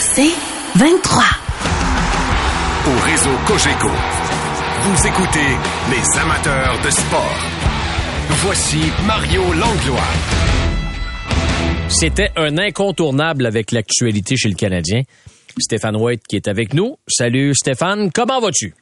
C'est 23. Au réseau Cogeco, vous écoutez les amateurs de sport. Voici Mario Langlois. C'était un incontournable avec l'actualité chez le Canadien. Stéphane White qui est avec nous. Salut Stéphane, comment vas-tu?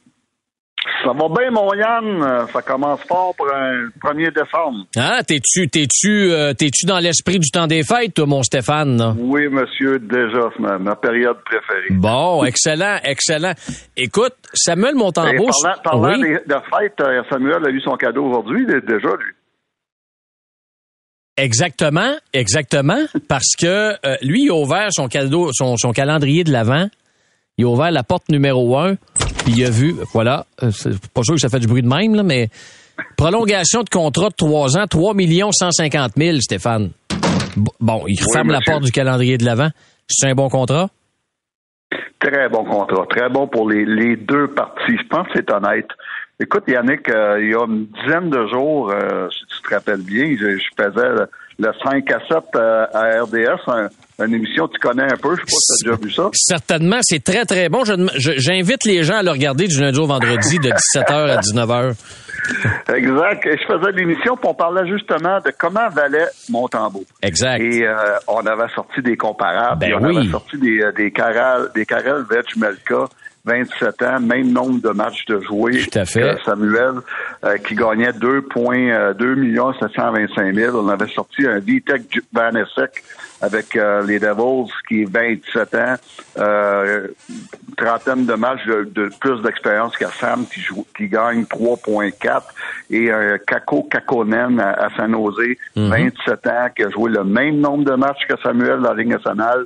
Ça va bien, mon Yann. Ça commence fort pour un 1er décembre. Ah, t'es-tu, t'es-tu, euh, t'es-tu dans l'esprit du temps des fêtes, toi, mon Stéphane? là? Oui, monsieur, déjà, c'est ma, période préférée. Bon, excellent, excellent. Écoute, Samuel Et Montembeau... parlant parlant Oui? des- de fête, euh, Samuel a eu son cadeau aujourd'hui, dé- déjà, lui. Exactement, exactement, parce que euh, lui, il a ouvert son cadeau, son, son calendrier de l'avant. Il a ouvert la porte numéro un, puis il a vu, voilà, euh, c'est pas sûr que ça fait du bruit de même, là, mais prolongation de contrat de trois ans, 3 150 000, Stéphane. Bon, il referme la monsieur. porte du calendrier de l'avant. C'est un bon contrat? Très bon contrat. Très bon pour les, les deux parties. Je pense que c'est honnête. Écoute, Yannick, euh, il y a une dizaine de jours, euh, si tu te rappelles bien, je, je faisais le, le 5 à 7 euh, à RDS, un- une émission que tu connais un peu. Je sais pas si tu as déjà vu ça. Certainement, c'est très, très bon. J'invite les gens à le regarder du lundi au vendredi de 17h à 19h. Exact. Et je faisais l'émission, puis on parlait justement de comment valait Montembeau. Exact. Et euh, on avait sorti des comparables. Ben on oui. avait sorti des, euh, des Karel, des Karel Vetchmelka, 27 ans, même nombre de matchs de jouer Tout à fait. que Samuel, euh, qui gagnait 2 points, euh, 2 millions 725 000. On avait sorti un Vitek Vanessek avec euh, les Devils, qui est 27 ans, euh, trentaine de matchs de, de plus d'expérience qu'à Sam, qui, joue, qui gagne 3.4, et euh, Kako Kakonen à, à San Jose, 27 ans, qui a joué le même nombre de matchs que Samuel dans la Ligue nationale,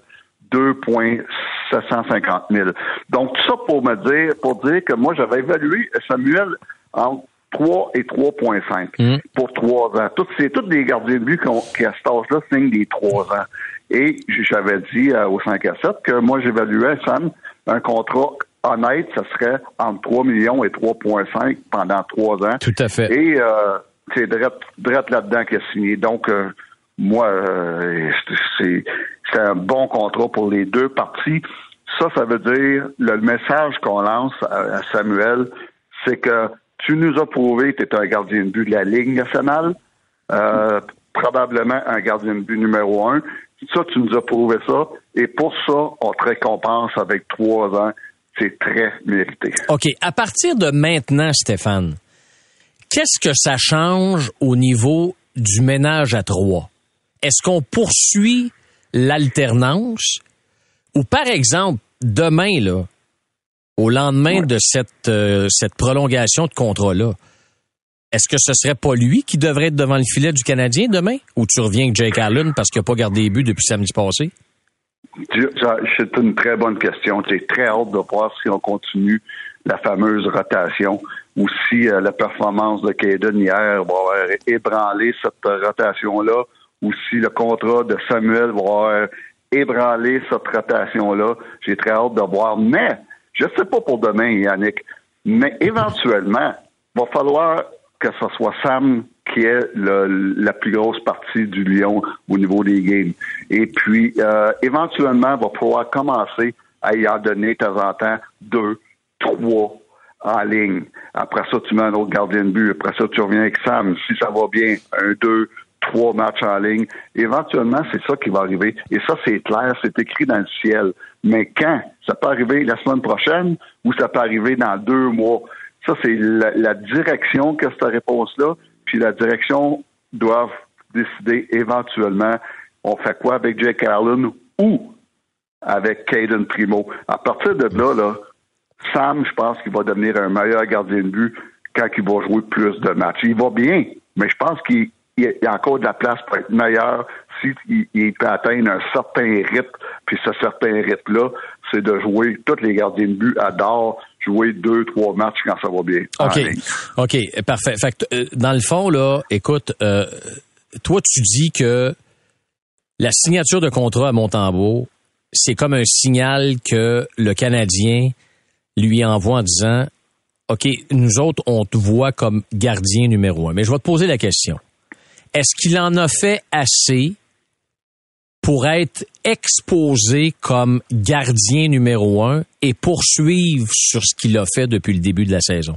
2,750 000. Donc, tout ça pour me dire, pour dire que moi, j'avais évalué Samuel entre 3 et 3,5 pour 3 ans. C'est tous des gardiens de but qui, ont- qui, à cet âge-là, signent des 3 ans. Et j'avais dit euh, au 5 à 7 que moi, j'évaluais, Sam, un contrat honnête, ce serait entre 3 millions et 3,5 pendant 3 ans. Tout à fait. Et euh, c'est Drette, Drette là-dedans qui a signé. Donc, euh, moi, euh, c'est c'est un bon contrat pour les deux parties. Ça, ça veut dire, le message qu'on lance à, Samuel, c'est que tu nous as prouvé que tu es un gardien de but de la Ligue nationale, euh, probablement un gardien de but numéro un. Ça, tu nous as prouvé ça. Et pour ça, on te récompense avec trois ans. C'est très mérité. OK. À partir de maintenant, Stéphane, qu'est-ce que ça change au niveau du ménage à trois? Est-ce qu'on poursuit l'alternance? Ou par exemple, demain, là, au lendemain de cette, euh, cette prolongation de contrat-là, est-ce que ce serait pas lui qui devrait être devant le filet du Canadien demain? Ou tu reviens avec Jake Allen parce qu'il n'a pas gardé les buts depuis samedi passé? C'est une très bonne question. J'ai très hâte de voir si on continue la fameuse rotation ou si euh, la performance de Caden hier va avoir ébranlé cette rotation-là ou si le contrat de Samuel va ébranlé cette rotation-là. J'ai très hâte de voir. Mais, je sais pas pour demain, Yannick, mais éventuellement, va falloir que ce soit Sam qui est la plus grosse partie du Lion au niveau des games. Et puis, euh, éventuellement, va falloir commencer à y en donner de temps en temps deux, trois en ligne. Après ça, tu mets un autre gardien de but. Après ça, tu reviens avec Sam. Si ça va bien, un, deux, trois matchs en ligne. Éventuellement, c'est ça qui va arriver. Et ça, c'est clair, c'est écrit dans le ciel. Mais quand? Ça peut arriver la semaine prochaine ou ça peut arriver dans deux mois? Ça, c'est la, direction que cette réponse-là. Puis la direction doivent décider éventuellement on fait quoi avec Jake Allen ou avec Caden Primo. À partir de là, là, Sam, je pense qu'il va devenir un meilleur gardien de but quand il va jouer plus de matchs. Il va bien, mais je pense qu'il il y a encore de la place pour être meilleur s'il il peut atteindre un certain rythme. Puis ce certain rythme-là, c'est de jouer, tous les gardiens de but adorent jouer deux, trois matchs quand ça va bien. en OK. OK, parfait. Fait que, euh, dans le fond, là, écoute, euh, toi, tu dis que la signature de contrat à Montembeau, c'est comme un signal que le Canadien lui envoie en disant OK, nous autres, on te voit comme gardien numéro un. Mais je vais te poser la question. Est-ce qu'il en a fait assez pour être exposé comme gardien numéro un et poursuivre sur ce qu'il a fait depuis le début de la saison?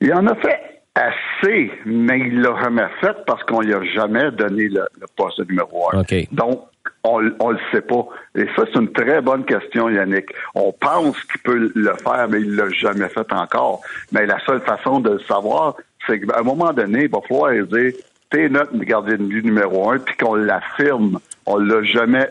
Il en a fait assez, mais il l'a jamais fait parce qu'on lui a jamais donné le, poste numéro un. Donc, on ne le sait pas. Et ça, c'est une très bonne question, Yannick. On pense qu'il peut le faire, mais il l'a jamais fait encore. Mais la seule façon de le savoir, c'est qu'à un moment donné, il va falloir dire t'es notre gardien de but numéro un, puis qu'on l'affirme. On l'a jamais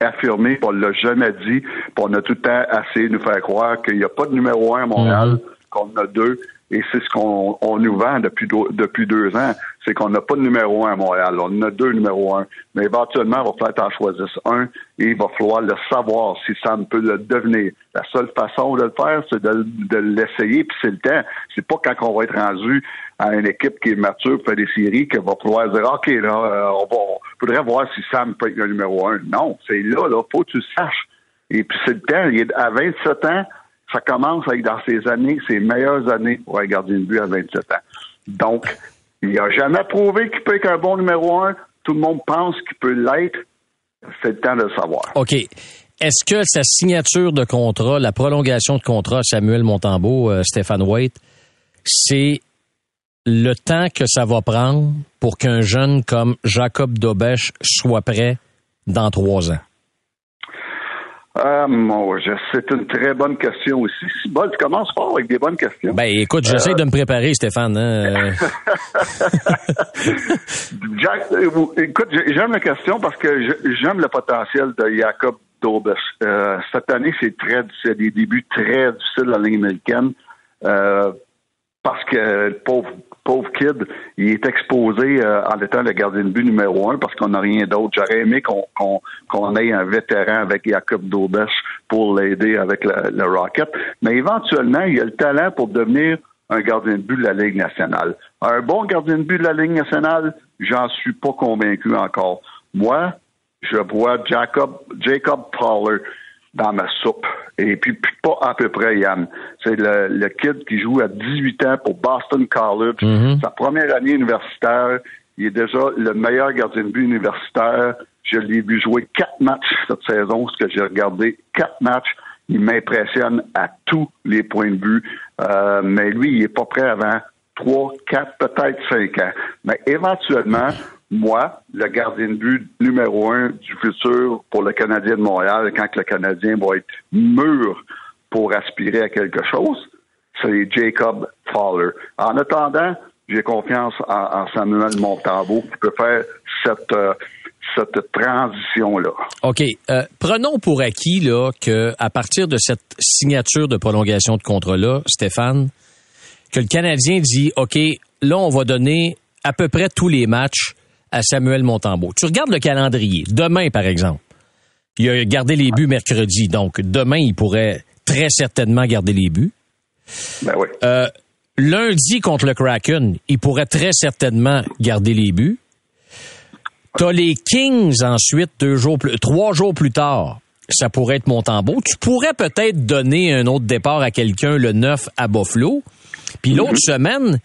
affirmé, puis on l'a jamais dit, puis on a tout le temps essayé de nous faire croire qu'il n'y a pas de numéro un à Montréal, mm-hmm. qu'on en a deux, et c'est ce qu'on nous vend depuis, depuis deux ans, c'est qu'on n'a pas de numéro un à Montréal. On a deux numéros un. Mais éventuellement, il va falloir en choisir un et il va falloir le savoir si ça peut le devenir. La seule façon de le faire, c'est de, l'essayer, puis c'est le temps. C'est pas quand on va être rendu à une équipe qui est mature pour faire des séries qu'il va falloir dire OK, là, euh, on va faudrait voir si Sam peut être le numéro un. Non, c'est là, là, faut que tu saches. Et puis c'est le temps. Il est à 27 ans, ça commence avec dans ses années, ses meilleures années pour un gardien de but à 27 ans. Donc, il n'a jamais prouvé qu'il peut être un bon numéro un. Tout le monde pense qu'il peut l'être. C'est le temps de le savoir. OK. Est-ce que sa signature de contrat, la prolongation de contrat Samuel Montembeau, euh, Stéphane White, c'est le temps que ça va prendre pour qu'un jeune comme Jacob Dobesch soit prêt dans trois ans? Ah, mon, c'est une très bonne question aussi. Bon, tu commences fort avec des bonnes questions. Ben, écoute, j'essaie euh, de me préparer, Stéphane. Hein. Jack, euh, écoute, j'aime la question parce que j'aime le potentiel de Jacob Dobes. Euh, cette année, c'est très, c'est des débuts très difficiles dans la ligne américaine. parce que le pauvre pauvre kid, il est exposé euh, en étant le gardien de but numéro un parce qu'on n'a rien d'autre. J'aurais aimé qu'on ait un vétéran avec Jacob Dobesch pour l'aider avec le, Rocket. Mais éventuellement, il a le talent pour devenir un gardien de but de la Ligue nationale. Un bon gardien de but de la Ligue nationale, j'en suis pas convaincu encore. Moi, je vois Jacob, Jacob Pollard dans ma soupe. Et puis, pas à peu près, Yann. C'est le, le kid qui joue à 18 ans pour Boston College. Mm-hmm. Sa première année universitaire, il est déjà le meilleur gardien de but universitaire. Je l'ai vu jouer quatre matchs cette saison, ce que j'ai regardé, quatre matchs. Il m'impressionne à tous les points de vue. Euh, mais lui, il est pas prêt avant trois, quatre, peut-être cinq ans. Mais éventuellement, moi, le gardien de but numéro un du futur pour le Canadien de Montréal, quand le Canadien va être mûr pour aspirer à quelque chose, c'est Jacob Fowler. En attendant, j'ai confiance en, Samuel Montambeau qui peut faire cette, euh, cette transition-là. OK. Euh, prenons pour acquis là, que à partir de cette signature de prolongation de contrat-là, Stéphane, que le Canadien dit OK, là, on va donner à peu près tous les matchs à Samuel Montembeau. Tu regardes le calendrier. Demain, par exemple, il a gardé les buts mercredi. Donc, demain, il pourrait très certainement garder les buts. Ben oui. Euh, lundi contre le Kraken, il pourrait très certainement garder les buts. T'as les Kings ensuite, deux jours plus, trois jours plus tard. Ça pourrait être Montembeau. Tu pourrais peut-être donner un autre départ à quelqu'un le 9 à Buffalo. Puis l'autre mm-hmm. semaine,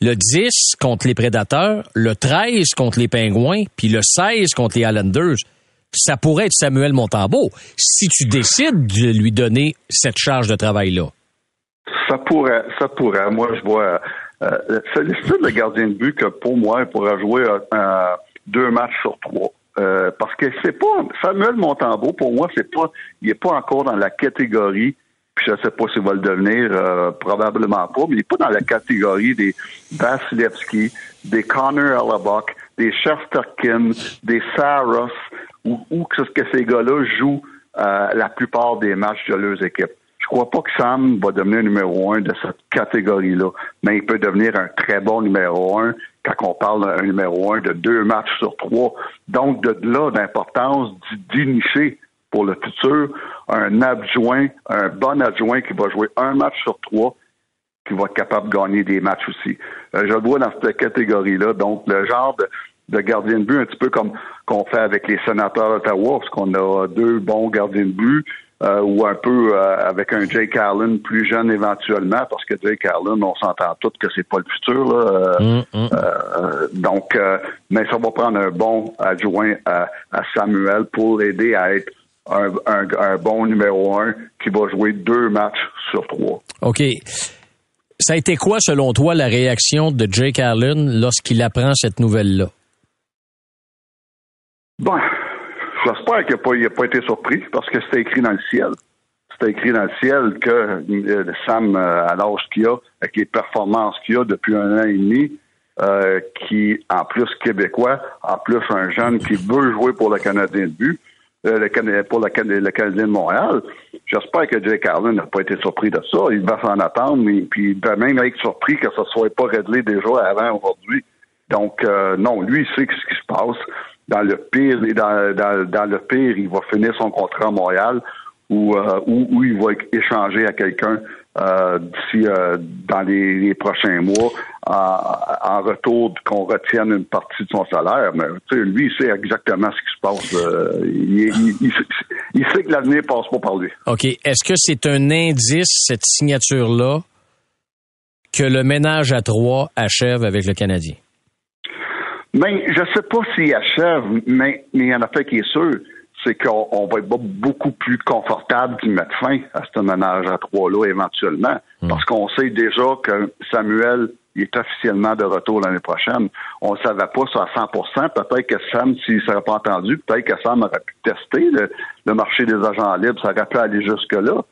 le 10 contre les Prédateurs, le 13 contre les Pingouins, puis le 16 contre les Islanders. Ça pourrait être Samuel Montambeau si tu décides de lui donner cette charge de travail-là. Ça pourrait, ça pourrait. Moi, je vois. Euh, c'est le gardien de but que pour moi, il pourrait jouer euh, deux matchs sur trois. Euh, parce que c'est pas Samuel Montambeau, pour moi, c'est pas il est pas encore dans la catégorie je ne sais pas s'il va le devenir, euh, probablement pas, mais il n'est pas dans la catégorie des Vasilevski, des Connor Hellebuck, des Shesterkin, des Saros, ou, que, ces gars-là jouent euh, la plupart des matchs de leurs équipes. Je crois pas que Sam va devenir numéro un de cette catégorie-là, mais il peut devenir un très bon numéro un quand on parle d'un numéro un de deux matchs sur trois. Donc, de là, d'importance d'initier pour le futur un adjoint, un bon adjoint qui va jouer un match sur trois, qui va être capable de gagner des matchs aussi. Euh, je le vois dans cette catégorie-là. Donc, le genre de, gardien de but, un petit peu comme qu'on fait avec les sénateurs d'Ottawa, parce qu'on a deux bons gardiens de but. euh, ou un peu euh, avec un Jake Allen plus jeune éventuellement, parce que Jake Allen, on s'entend tous que c'est pas le futur. Là. Euh, mm, mm. donc, mais ça va prendre un bon adjoint à, Samuel pour l'aider à être un, un, bon numéro un qui va jouer deux matchs sur trois. OK. Ça a été quoi, selon toi, la réaction de Jake Allen lorsqu'il apprend cette nouvelle-là? Bon, J'espère qu'il n'a pas, été surpris parce que c'était écrit dans le ciel. C'était écrit dans le ciel que euh, Sam, euh, à l'âge qu'il a, avec les performances qu'il a depuis un an et demi, euh, qui, en plus québécois, en plus un jeune qui veut jouer pour le Canadien de but, le, pour le, Canadien de Montréal. J'espère que Jake Allen n'a pas été surpris de ça. Il va s'en attendre, mais puis il va même être surpris que ça ne soit pas réglé déjà avant aujourd'hui. Donc, non, lui, il sait ce qui se passe dans le pire, dans, dans, le pire, il va finir son contrat à Montréal ou euh, où, il va échanger à quelqu'un euh, d'ici euh, dans les, prochains mois en, retour qu'on retienne une partie de son salaire. Mais lui, il sait exactement ce qui se passe. Il, sait que l'avenir passe pas par lui. OK. Est-ce que c'est un indice, cette signature-là, que le ménage à trois achève avec le Canadien? Mais je sais pas s'il achève, mais, mais il y en a fait qui est sûr, c'est qu'on va être beaucoup plus confortable d'y mettre fin à ce ménage à trois-là éventuellement. Hmm. Parce qu'on sait déjà que Samuel est officiellement de retour l'année prochaine. On ne savait pas ça à 100 Peut-être que Sam, s'il ne serait pas entendu, peut-être que Sam aurait pu tester le, marché des agents libres. Ça aurait pu aller jusque-là.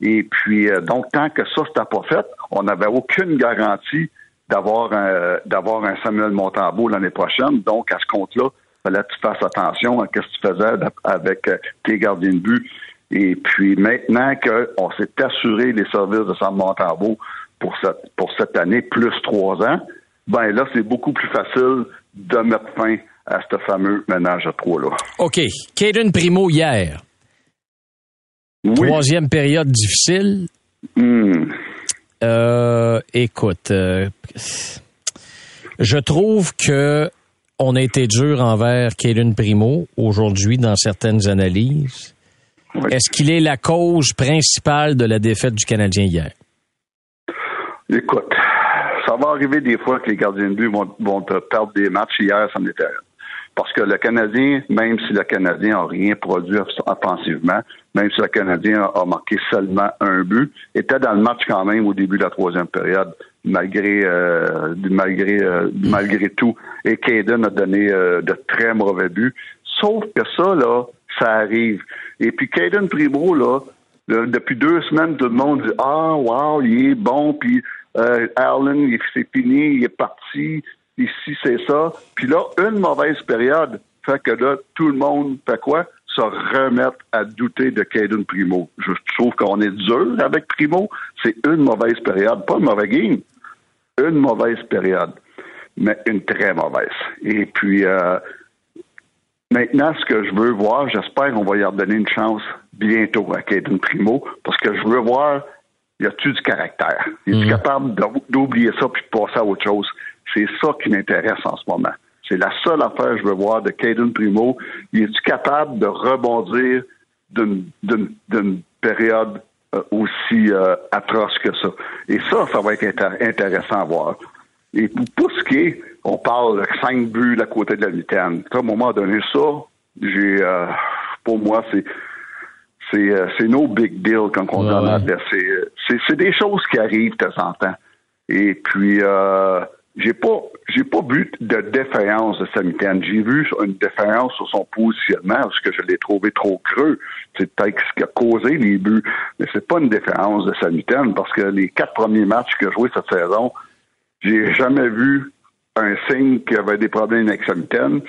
Et puis, euh, donc, tant que ça, c'était pas fait, on n'avait aucune garantie d'avoir un, d'avoir un Samuel Montambeau l'année prochaine. Donc, à ce compte-là, fallait que tu fasses attention à ce que tu faisais avec euh, tes gardiens de but. Et puis maintenant qu'on s'est assuré les services de Sam Montambeau pour cette, pour cette année, plus trois ans, ben là, c'est beaucoup plus facile de mettre fin à ce fameux ménage à trois-là. OK. Caden Primo hier. Troisième période difficile. Hmm. Euh, écoute, euh, je trouve que on a été dur envers Kalen Primo aujourd'hui dans certaines analyses. Est-ce qu'il est la cause principale de la défaite du Canadien hier? Écoute, ça va arriver des fois que les gardiens de but vont, vont perdre des matchs. Hier, ça m'était parce que le Canadien, même si le Canadien n'a rien produit offensivement, même si le Canadien a marqué seulement un but, était dans le match quand même au début de la troisième période, malgré euh, malgré euh, malgré tout. Et Caden a donné euh, de très mauvais buts. Sauf que ça, là, ça arrive. Et puis Caden Primo, là, depuis deux semaines, tout le monde dit Ah, wow, il est bon, puis Allen, c'est fini, il est parti, ici, c'est ça. Puis là, une mauvaise période fait que là, tout le monde fait quoi? Se remettre à douter de Caden Primo. Je trouve qu'on est dur avec Primo. C'est une mauvaise période, pas une mauvaise game. Une mauvaise période, mais une très mauvaise. Et puis, euh, maintenant, ce que je veux voir, j'espère qu'on va y redonner une chance bientôt à Caden Primo, parce que je veux voir, y a-tu du caractère? Il est mm-hmm. capable d'oublier ça puis de passer à autre chose? C'est ça qui m'intéresse en ce moment. C'est la seule affaire que je veux voir de Caden Primo. Il est-tu capable de rebondir d'une période euh, aussi euh, atroce que ça? Et ça, ça va être intéressant à voir. Et pour, ce qui est, on parle de cinq buts à côté de la mitaine. À un moment donné, ça, j'ai, euh, pour moi, c'est c'est no big deal quand on ouais, donne C'est des choses qui arrivent de temps en temps. Et puis, euh, j'ai pas j'ai pas vu de défaillance de Samitian. J'ai vu une défaillance sur son positionnement parce que je l'ai trouvé trop creux. C'est peut-être ce qui a causé les buts, mais c'est pas une défaillance de Samitian parce que les quatre premiers matchs que j'ai joués cette saison, j'ai jamais vu un signe qu'il y avait des problèmes avec Samitian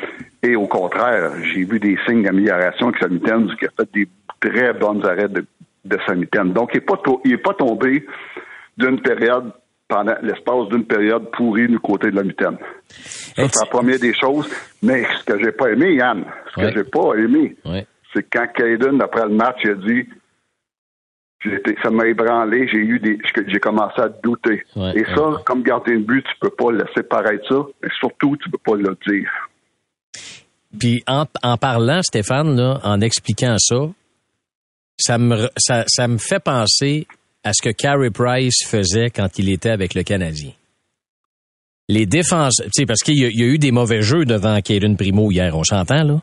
et au contraire, j'ai vu des signes d'amélioration avec Samitian qui a fait des très bonnes arrêts de, de Donc, il n'est pas, il est pas tombé d'une période pendant l'espace d'une période pourrie du côté de la mitaine. c'est la première des choses. Mais ce que j'ai pas aimé, Yann, ce que j'ai pas aimé, c'est quand Caden, après le match, il a dit ça m'a ébranlé, j'ai eu des j'ai commencé à douter. Et ça, comme garder de but, tu peux pas laisser paraître ça, mais surtout, tu peux pas le dire. Puis en, en parlant, Stéphane, là, en expliquant ça, ça me, ça, ça me fait penser à ce que Carey Price faisait quand il était avec le Canadien. Les défenses, tu sais, parce qu'il y, a- il y a eu des mauvais jeux devant Caden Primo hier, on s'entend, là?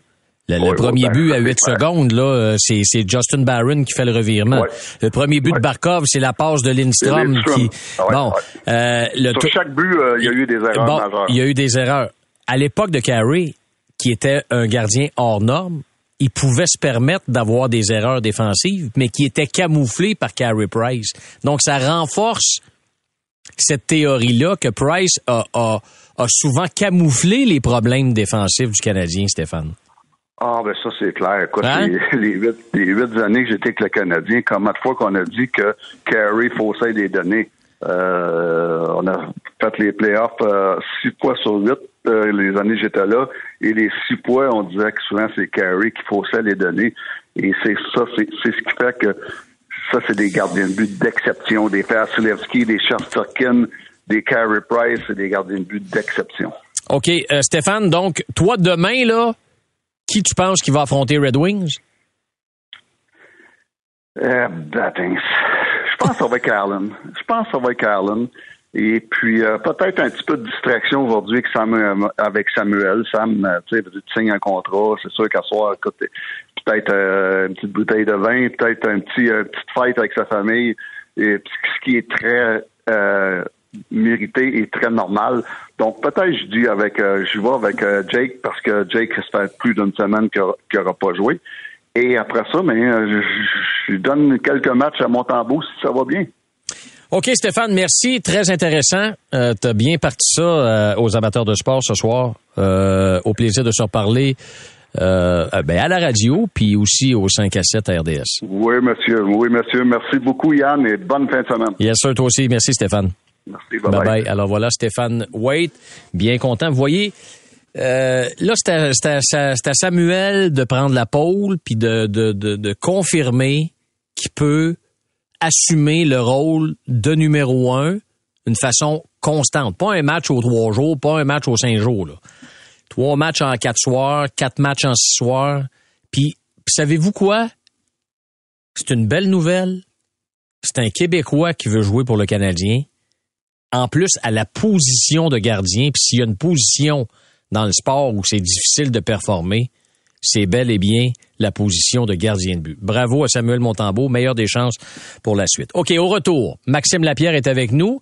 Le, premier ben, but à c'est 8 clair. secondes, là, euh, c'est, c'est Justin Barron qui fait le revirement. Le premier but de. Barkov, c'est la passe de Lindstrom qui. Bon, euh, le Sur chaque but, euh, il y a eu des erreurs Bon, il y a eu des erreurs. À l'époque de Carey, qui était un gardien hors norme, il pouvait se permettre d'avoir des erreurs défensives, mais qui étaient camouflées par Carey Price. Donc, ça renforce cette théorie-là que Price a, a- a souvent camouflé les problèmes défensifs du Canadien, Stéphane. Ah, ben ça, c'est clair. Écoute, Hein? les, les huit, les huit années que j'étais avec le Canadien, combien de fois qu'on a dit que Carey faussait des données? Euh, on a fait les playoffs euh, six fois sur huit euh, les années que j'étais là. Et les six fois, on disait que souvent, c'est Carey qui faussait les données. Et c'est ça, c'est ce qui fait que ça, c'est des gardiens de but d'exception. Des Vasilevski, des Shesterkin, des Carey Price, c'est des gardiens de but d'exception. OK, euh, Stéphane, donc, toi, demain, là, qui tu penses qui va affronter Red Wings? Euh, Battings. Je pense ça va être Allen. Je pense ça va être Allen. Et puis, euh, peut-être un petit peu de distraction aujourd'hui avec Samuel. Avec Samuel. Sam, euh, tu sais, tu signes un contrat. C'est sûr qu'à soir, écoute, peut-être euh, une petite bouteille de vin, peut-être un petit, euh, petite fête avec sa famille. Et ce qui est très euh, mérité et très normal. Donc, peut-être, je dis avec, euh, je vais avec Jake parce que Jake, ça fait plus d'une semaine qu'il n'aura pas joué. Et après ça, mais euh, je, donne quelques matchs à Montembeau si ça va bien. OK, Stéphane, merci. Très intéressant. Euh, tu as bien parti ça euh, aux amateurs de sport ce soir. Euh, au plaisir de se reparler ben, à la radio, puis aussi au 5 à 7 à RDS. Oui, monsieur. Oui, monsieur. Merci beaucoup, Yann, et bonne fin de semaine. Yes, sir, toi aussi. Merci, Stéphane. Merci. Bye bye. Alors voilà, Stéphane Waite, bien content. Vous voyez, euh, là, c'est à, Samuel de prendre la pôle puis de, confirmer qu'il peut assumer le rôle de numéro un d'une façon constante. Pas un match aux trois jours, pas un match aux cinq jours. Trois matchs en quatre soirs, quatre matchs en six soirs. Puis savez-vous quoi? C'est une belle nouvelle. C'est un Québécois qui veut jouer pour le Canadien en plus à la position de gardien. Puis s'il y a une position dans le sport où c'est difficile de performer, c'est bel et bien la position de gardien de but. Bravo à Samuel Montembeau, meilleure des chances pour la suite. OK, au retour, Maxime Lapierre est avec nous.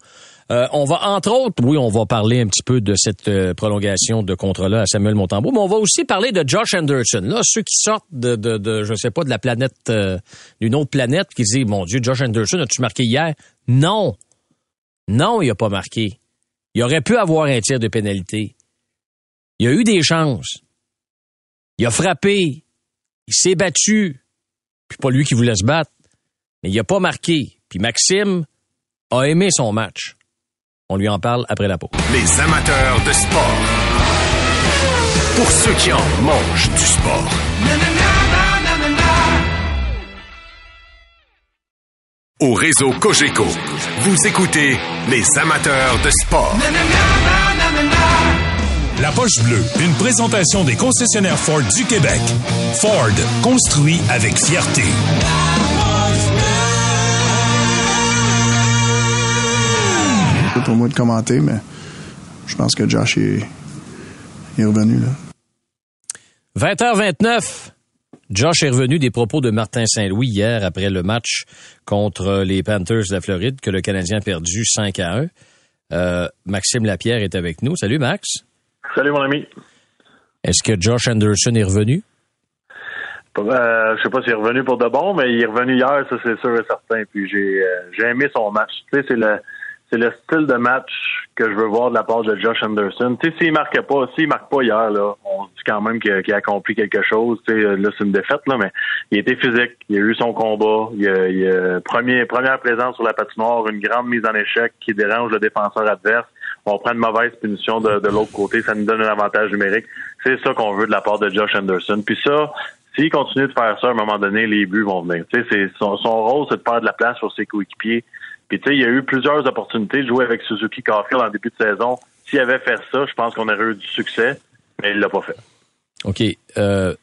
Euh, on va, entre autres, oui, on va parler un petit peu de cette euh, prolongation de contrat-là à Samuel Montembeau, mais on va aussi parler de Josh Anderson. Là, ceux qui sortent de, de, de je sais pas, de la planète, euh, d'une autre planète, qui disent, mon Dieu, Josh Anderson, as-tu marqué hier? Non. Non, il a pas marqué. Il aurait pu avoir un tir de pénalité. Il a eu des chances. Il a frappé. Il s'est battu. Puis pas lui qui voulait se battre. Mais il a pas marqué. Puis Maxime a aimé son match. On lui en parle après la pause. Les amateurs de sport. Pour ceux qui en mangent du sport. Au réseau Cogeco, vous écoutez les amateurs de sport. La poche bleue, une présentation des concessionnaires Ford du Québec. Ford, construit avec fierté. C'est pour moi de commenter, mais je pense que Josh est, est revenu. Là. 20h29. Josh est revenu des propos de Martin Saint-Louis hier après le match contre les Panthers de la Floride que le Canadien a perdu 5 à 1. Euh, Maxime Lapierre est avec nous. Salut Max. Salut mon ami. Est-ce que Josh Anderson est revenu? Euh, je sais pas s'il est revenu pour de bon, mais il est revenu hier, ça c'est sûr et certain. Puis j'ai euh, j'ai aimé son match. Tu sais, c'est le c'est le style de match que je veux voir de la part de Josh Anderson. Tu sais, s'il marquait pas, s'il marque pas hier, là, on se dit quand même qu'il a, qu'il a accompli quelque chose. Tu sais, là, c'est une défaite, là, mais il était physique, il a eu son combat, il a, il a premier, première présence sur la patinoire, une grande mise en échec qui dérange le défenseur adverse. On prend une mauvaise punition de, de l'autre côté, ça nous donne un avantage numérique. C'est ça qu'on veut de la part de Josh Anderson. Puis ça, s'il continue de faire ça, à un moment donné, les buts vont venir. C'est son, son rôle, c'est de faire de la place sur ses coéquipiers. Puis tu sais, il y a eu plusieurs opportunités de jouer avec Suzuki Caulfield en début de saison. S'il avait fait ça, je pense qu'on aurait eu du succès, mais il l'a pas fait. OK. Euh,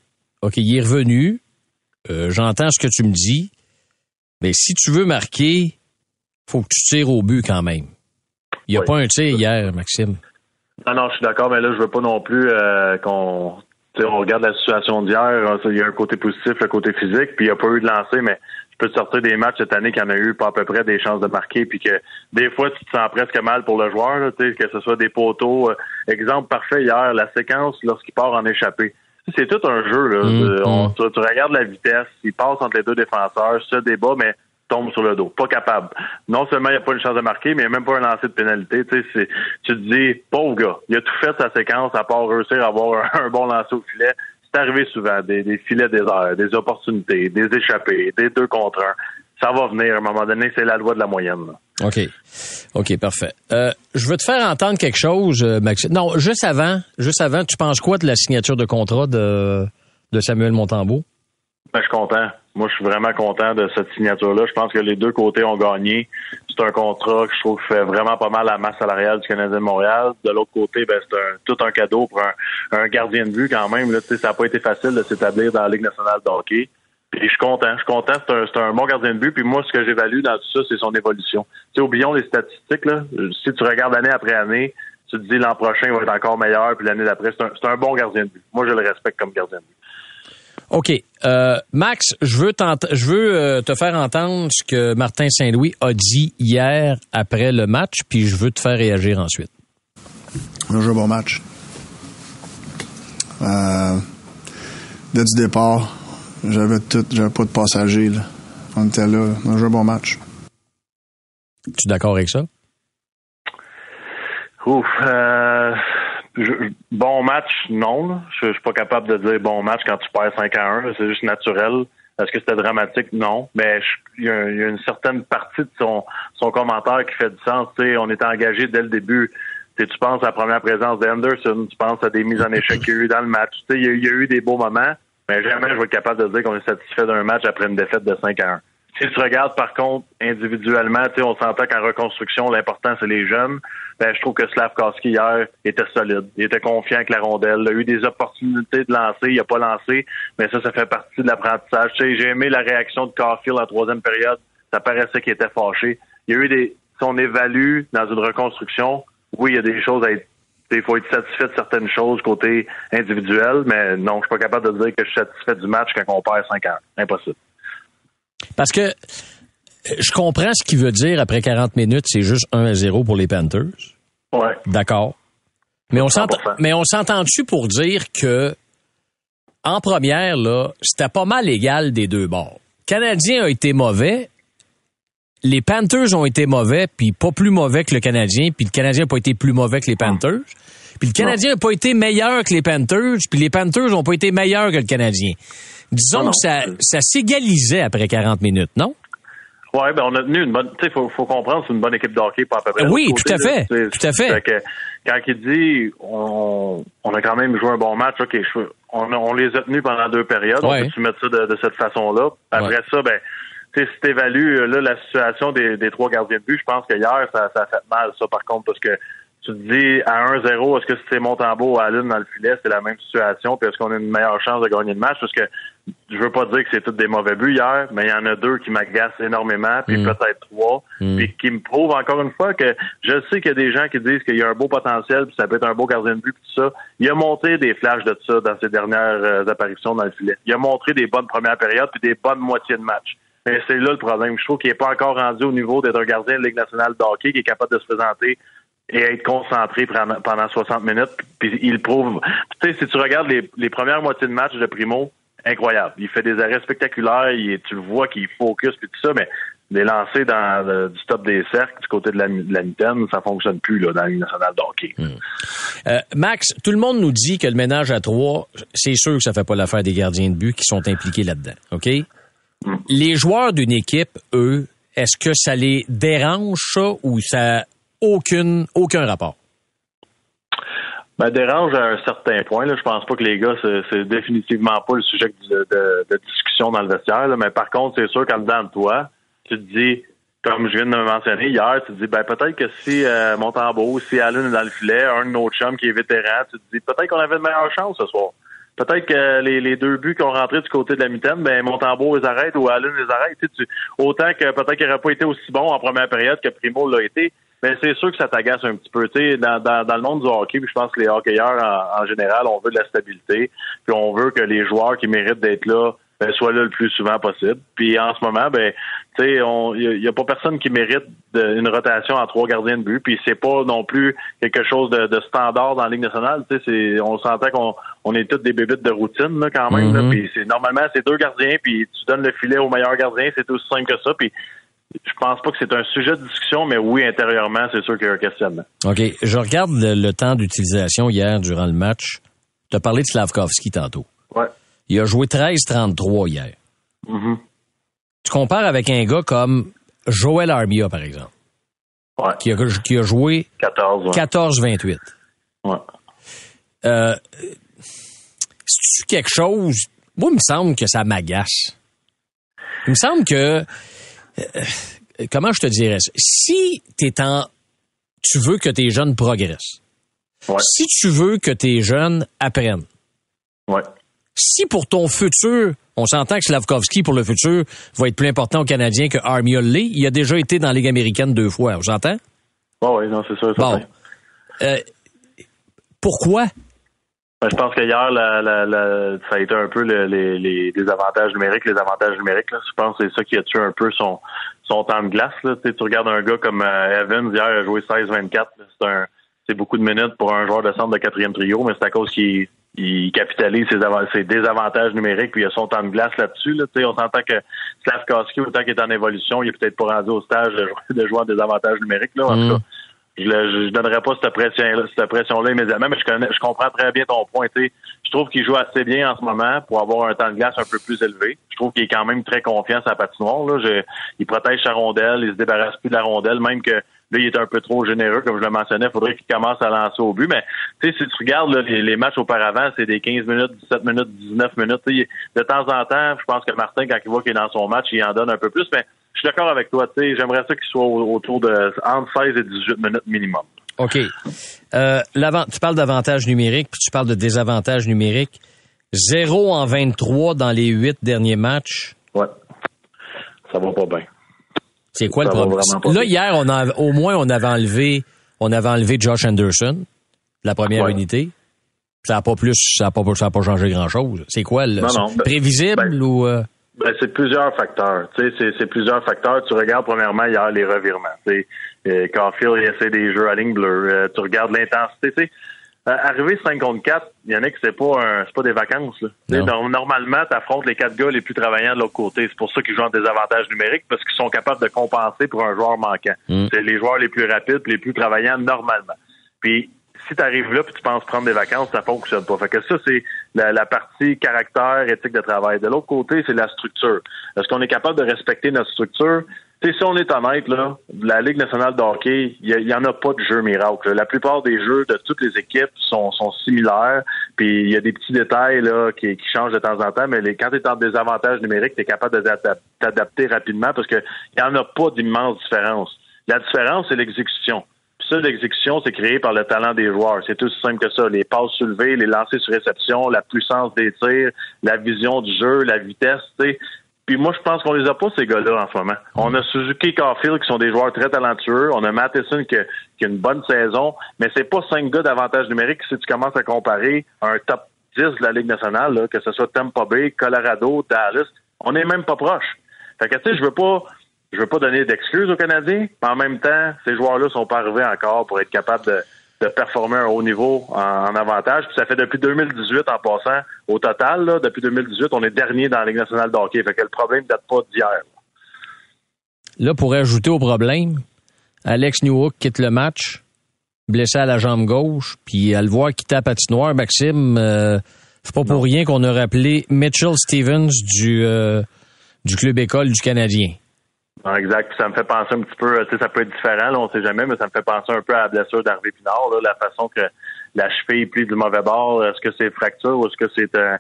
OK, il est revenu. Euh, J'entends ce que tu me dis. Mais si tu veux marquer, faut que tu tires au but quand même. Il n'y a Oui. pas un tir hier, Maxime. Non, non, je suis d'accord, mais là, je veux pas non plus euh, qu'on on regarde la situation d'hier. hein, Il y a un côté positif, le côté physique, puis il n'y a pas eu de lancer, mais je peux te sortir des matchs cette année qu'il y en a eu pas à peu près des chances de marquer, puis que des fois, tu te sens presque mal pour le joueur, là, que ce soit des poteaux. euh, exemple parfait hier, la séquence lorsqu'il part en échappée. C'est tout un jeu. Là. Mm, on- mm. tu, tu regardes la vitesse, il passe entre les deux défenseurs, se débat, mais tombe sur le dos. Pas capable. Non seulement il n'y a pas une chance de marquer, mais il n'y a même pas un lancer de pénalité. Tu, sais, c'est- tu te dis, pauvre gars, il a tout fait sa séquence à part réussir à avoir un, un bon lancer au filet. C'est arrivé souvent, des, des filets déserts, des opportunités, des échappées, des deux contre un. Ça va venir à un moment donné, c'est la loi de la moyenne. là. OK. OK, parfait. Euh, je veux te faire entendre quelque chose, euh, Maxime. Non, juste avant, juste avant, tu penses quoi de la signature de contrat de, de Samuel Montembeau? Ben, je suis content. Moi, je suis vraiment content de cette signature-là. Je pense que les deux côtés ont gagné. C'est un contrat que je trouve fait vraiment pas mal à la masse salariale du Canadien de Montréal. De l'autre côté, ben, c'est un, tout un cadeau pour un, un gardien de but quand même. Là, ça n'a pas été facile de s'établir dans la Ligue nationale de hockey. Puis je suis content. Je suis content. C'est un, un bon gardien de but. Puis moi, ce que j'évalue dans tout ça, c'est son évolution. Tu sais, oublions les statistiques. Là. Si tu regardes année après année, tu te dis l'an prochain il va être encore meilleur. Puis l'année d'après, c'est un, c'est un bon gardien de but. Moi, je le respecte comme gardien de but. OK. Euh, Max, je veux, je veux euh, te faire entendre ce que Martin Saint-Louis a dit hier après le match, puis je veux te faire réagir ensuite. On a joué un bon match. Euh, dès du départ, j'avais tout, j'avais pas de passagers. Là. On était là. On a joué un bon match. Tu es d'accord avec ça? Ouf. Euh, bon match, non. là. Je, suis pas capable de dire bon match quand tu perds 5 à 1. là. C'est juste naturel. Est-ce que c'était dramatique? Non. Mais il y, a une certaine partie de son, son commentaire qui fait du sens. Tu sais, on était engagé dès le début. Tu penses à la première présence d'Anderson, tu penses à des mises en échec qu'il y a eu dans le match. Tu sais, il y, a- il y a eu des beaux moments, mais jamais je vais être capable de dire qu'on est satisfait d'un match après une défaite de 5 à 1. Si tu regardes par contre individuellement, tu sais, on s'entend qu'en reconstruction, l'important c'est les jeunes. Ben, je trouve que Slavkowski hier était solide. Il était confiant avec la rondelle. Il a eu des opportunités de lancer. Il a pas lancé, mais ça, ça fait partie de l'apprentissage. Tu sais, j'ai aimé la réaction de Carfield en troisième période. Ça paraissait qu'il était fâché. Il y a eu des, si on évalue dans une reconstruction, oui, il y a des choses à être il faut être satisfait de certaines choses côté individuel, mais non, je suis pas capable de dire que je suis satisfait du match quand on perd 5 ans. Impossible. Parce que euh, je comprends ce qu'il veut dire après 40 minutes, c'est juste 1 à 0 pour les Panthers. Ouais. D'accord. Mais on s'entend, 100%. mais on s'entend-tu pour dire que en première là, c'était pas mal égal des deux bords. Le Canadien a été mauvais, les Panthers ont été mauvais, puis pas plus mauvais que le Canadien, puis le Canadien n'a pas été plus mauvais que les Panthers. Puis le Canadien n'a pas été meilleur que les Panthers, puis les Panthers n'ont pas été meilleurs que le Canadien. Disons Non, que ça, ça s'égalisait après 40 minutes, non? Ouais, ben on a tenu une bonne. Tu sais, faut, faut comprendre, c'est une bonne équipe de hockey, pas à peu près. Oui, tout à fait, là, tout à fait. que quand il dit on, on a quand même joué un bon match, ok, je, on, on les a tenus pendant deux périodes. Ouais. On peut-tu mettre ça de, de cette façon-là? Après Ouais. ça, ben, tu sais, si t'évalues euh, là la situation des, des trois gardiens de but, je pense que hier ça, ça a fait mal, ça par contre, parce que tu te dis à 1-0, est-ce que c'est Montembeau ou Allen dans le filet, c'est la même situation, puis est-ce qu'on a une meilleure chance de gagner le match? Parce que je veux pas dire que c'est tous des mauvais buts hier, mais il y en a deux qui m'agacent énormément, puis Mm. peut-être trois, Mm. puis qui me prouvent encore une fois que je sais qu'il y a des gens qui disent qu'il y a un beau potentiel, puis ça peut être un beau gardien de but, puis tout ça. Il a montré des flashs de ça dans ses dernières euh, apparitions dans le filet. Il a montré des bonnes premières périodes, puis des bonnes moitiés de match. Mais c'est là le problème. Je trouve qu'il n'est pas encore rendu au niveau d'être un gardien de Ligue nationale de hockey qui est capable de se présenter et être concentré pendant, pendant 60 minutes. Puis il prouve. Tu sais, si tu regardes les, les premières moitiés de match de Primo, incroyable. Il fait des arrêts spectaculaires. Il, tu le vois qu'il focus puis tout ça, mais les lancers dans le- du top des cercles du côté de la, de la mitaine, ça fonctionne plus là, dans la Ligue nationale de hockey. Euh, Max, tout le monde nous dit que le ménage à trois, c'est sûr que ça fait pas l'affaire des gardiens de but qui sont impliqués là-dedans. OK? Les joueurs d'une équipe, eux, est-ce que ça les dérange ça ou ça aucune, aucun rapport? Ben, dérange à un certain point. Là. Je pense pas que les gars, c'est, définitivement pas le sujet de, discussion dans le vestiaire. là. Mais par contre, c'est sûr qu'en dedans de toi, tu te dis, comme je viens de me mentionner hier, tu te dis, ben peut-être que si euh, Montembeau, si Allen est dans le filet, un de nos chums qui est vétéran, tu te dis, peut-être qu'on avait de meilleures chances ce soir. Peut-être que les, deux buts qui ont rentré du côté de la mitaine, ben Montembeau les arrête ou Allen les arrête. Autant que peut-être qu'il n'aurait pas été aussi bon en première période que Primo l'a été. Mais c'est sûr que ça t'agace un petit peu. Tu sais, dans, dans, dans, le monde du hockey, puis je pense que les hockeyeurs en, en, général, on veut de la stabilité, puis on veut que les joueurs qui méritent d'être là ben, soient là le plus souvent possible. Puis en ce moment, ben, tu sais, il y, a pas personne qui mérite de, une rotation en trois gardiens de but. Puis c'est pas non plus quelque chose de, de standard dans la Ligue nationale. Tu sais, on sentait qu'on on est tous des bébites de routine là, quand même. là, puis c'est normalement c'est deux gardiens, puis tu donnes le filet au meilleur gardien, c'est aussi simple que ça. Puis je pense pas que c'est un sujet de discussion, mais oui, intérieurement, c'est sûr qu'il y a un questionnement. OK. Je regarde le, le temps d'utilisation hier durant le match. Tu as parlé de Slavkovski tantôt. Ouais. Il a joué 13-33 hier. Mm-hmm. Tu compares avec un gars comme Joel Armia, par exemple, Ouais. qui a, qui a joué 14, ouais. 14-28. Ouais. Euh, C'est-tu quelque chose... Moi, il me semble que ça m'agace. Il me semble que... euh, comment je te dirais ça? Si t'es en... Tu veux que tes jeunes progressent. Ouais. Si tu veux que tes jeunes apprennent. Ouais. Si pour ton futur, on s'entend que Slavkovski, pour le futur, va être plus important au Canadien que Armia l'est, il a déjà été dans la Ligue américaine deux fois, on s'entend? Ouais, ouais, non, c'est sûr. Bon. Euh, pourquoi? Ben, je pense que hier, la, la, la, ça a été un peu le- les, les, les avantages numériques, les avantages numériques. Là. Je pense que c'est ça qui a tué un peu son, son temps de glace. Là. Tu, sais, tu regardes un gars comme euh, Evans, hier, il a joué 16-24. là. C'est un c'est beaucoup de minutes pour un joueur de centre de quatrième trio, mais c'est à cause qu'il il capitalise ses, ses désavantages numériques, puis il a son temps de glace là-dessus. Là. Tu sais, On s'entend que Slavkovski, autant qu'il est en évolution, il est peut-être pas rendu au stage de, jouer- de jouer en désavantages numériques. Là, en Mm. tout cas je ne donnerais pas cette pression cette pression immédiatement mais je connais je comprends très bien ton point tu sais. je trouve qu'il joue assez bien en ce moment pour avoir un temps de glace un peu plus élevé. Je trouve qu'il est quand même très confiant la patinoire là. Je- il protège sa rondelle il se débarrasse plus de la rondelle même que là il est un peu trop généreux comme je le mentionnais. Il faudrait qu'il commence à lancer au but mais tu sais si tu regardes là, les, matchs auparavant c'est des 15 minutes 17 minutes 19 minutes de temps en temps je pense que Martin quand il voit qu'il est dans son match il en donne un peu plus mais je suis d'accord avec toi, tu sais, j'aimerais ça qu'il soit au- autour de entre 16 et 18 minutes minimum. OK. Euh, tu parles d'avantages numériques, puis tu parles de désavantages numériques. 0 en 23 dans les huit derniers matchs. Ouais. Ça va pas bien. C'est quoi Ça le problème? Là, hier, on a, au moins, on avait enlevé, on avait enlevé Josh Anderson, la première Ouais. unité. Ça n'a pas plus, ça n'a pas, ça a pas changé grand chose. C'est quoi, le, Non, non, ben- prévisible ben- ou, euh, Ben, c'est plusieurs facteurs. Tu sais, c'est, plusieurs facteurs. Tu regardes premièrement hier les revirements. Tu sais, euh, Caulfield il essaie des jeux à ligne bleue. Euh, tu regardes l'intensité. Euh, arriver 5 contre 4, il y en a que c'est pas un, c'est pas des vacances. Là. Nor- normalement, tu affrontes les quatre gars les plus travaillants de l'autre côté. C'est pour ça qu'ils jouent en désavantage numérique parce qu'ils sont capables de compenser pour un joueur manquant. Mm. C'est les joueurs les plus rapides, les plus travaillants normalement. Puis si tu arrives là puis tu penses prendre des vacances, ça fonctionne pas. Fait que ça, c'est la, la partie caractère, éthique de travail. De l'autre côté, c'est la structure. Est-ce qu'on est capable de respecter notre structure? Tu sais, si on est honnête, là, la Ligue nationale de hockey, il y, en a pas de jeu miracle. là. La plupart des jeux de toutes les équipes sont, sont similaires. Puis il y a des petits détails là, qui, qui changent de temps en temps, mais les, quand tu es en désavantage numérique, tu es capable de t'adap- t'adapter rapidement parce qu'il n'y en a pas d'immense différence. La différence, c'est l'exécution. L'exécution, c'est créé par le talent des joueurs. C'est aussi simple que ça. Les passes soulevées, les lancers sur réception, la puissance des tirs, la vision du jeu, la vitesse. Puis moi, je pense qu'on les a pas, ces gars-là, en ce moment. On a Suzuki Caulfield, qui sont des joueurs très talentueux. On a Matheson, qui, a- une bonne saison. Mais c'est pas cinq gars d'avantage numérique si tu commences à comparer un top 10 de la Ligue nationale, que ce soit Tampa Bay, Colorado, Dallas. On n'est même pas proche. Fait que, tu sais, je veux pas, je veux pas donner d'excuses aux Canadiens, mais en même temps, ces joueurs-là sont pas arrivés encore pour être capables de, de performer à un haut niveau en, en avantage. Puis ça fait depuis 2018 en passant. Au total, là, depuis 2018, on est dernier dans la Ligue nationale de hockey. Fait que le problème date pas d'hier. là, pour ajouter au problème, Alex Newhook quitte le match, blessé à la jambe gauche, puis à le voir quitter la patinoire, Maxime, euh, c'est pas pour rien qu'on a rappelé Mitchell Stevens du, euh, du club école du Canadien. Non, exact. Puis ça me fait penser un petit peu, tu sais, ça peut être différent, là, on sait jamais, mais ça me fait penser un peu à la blessure d'Harvey Pinard, là, la façon que la cheville plie du mauvais bord. Est-ce que c'est fracture ou est-ce que c'est un-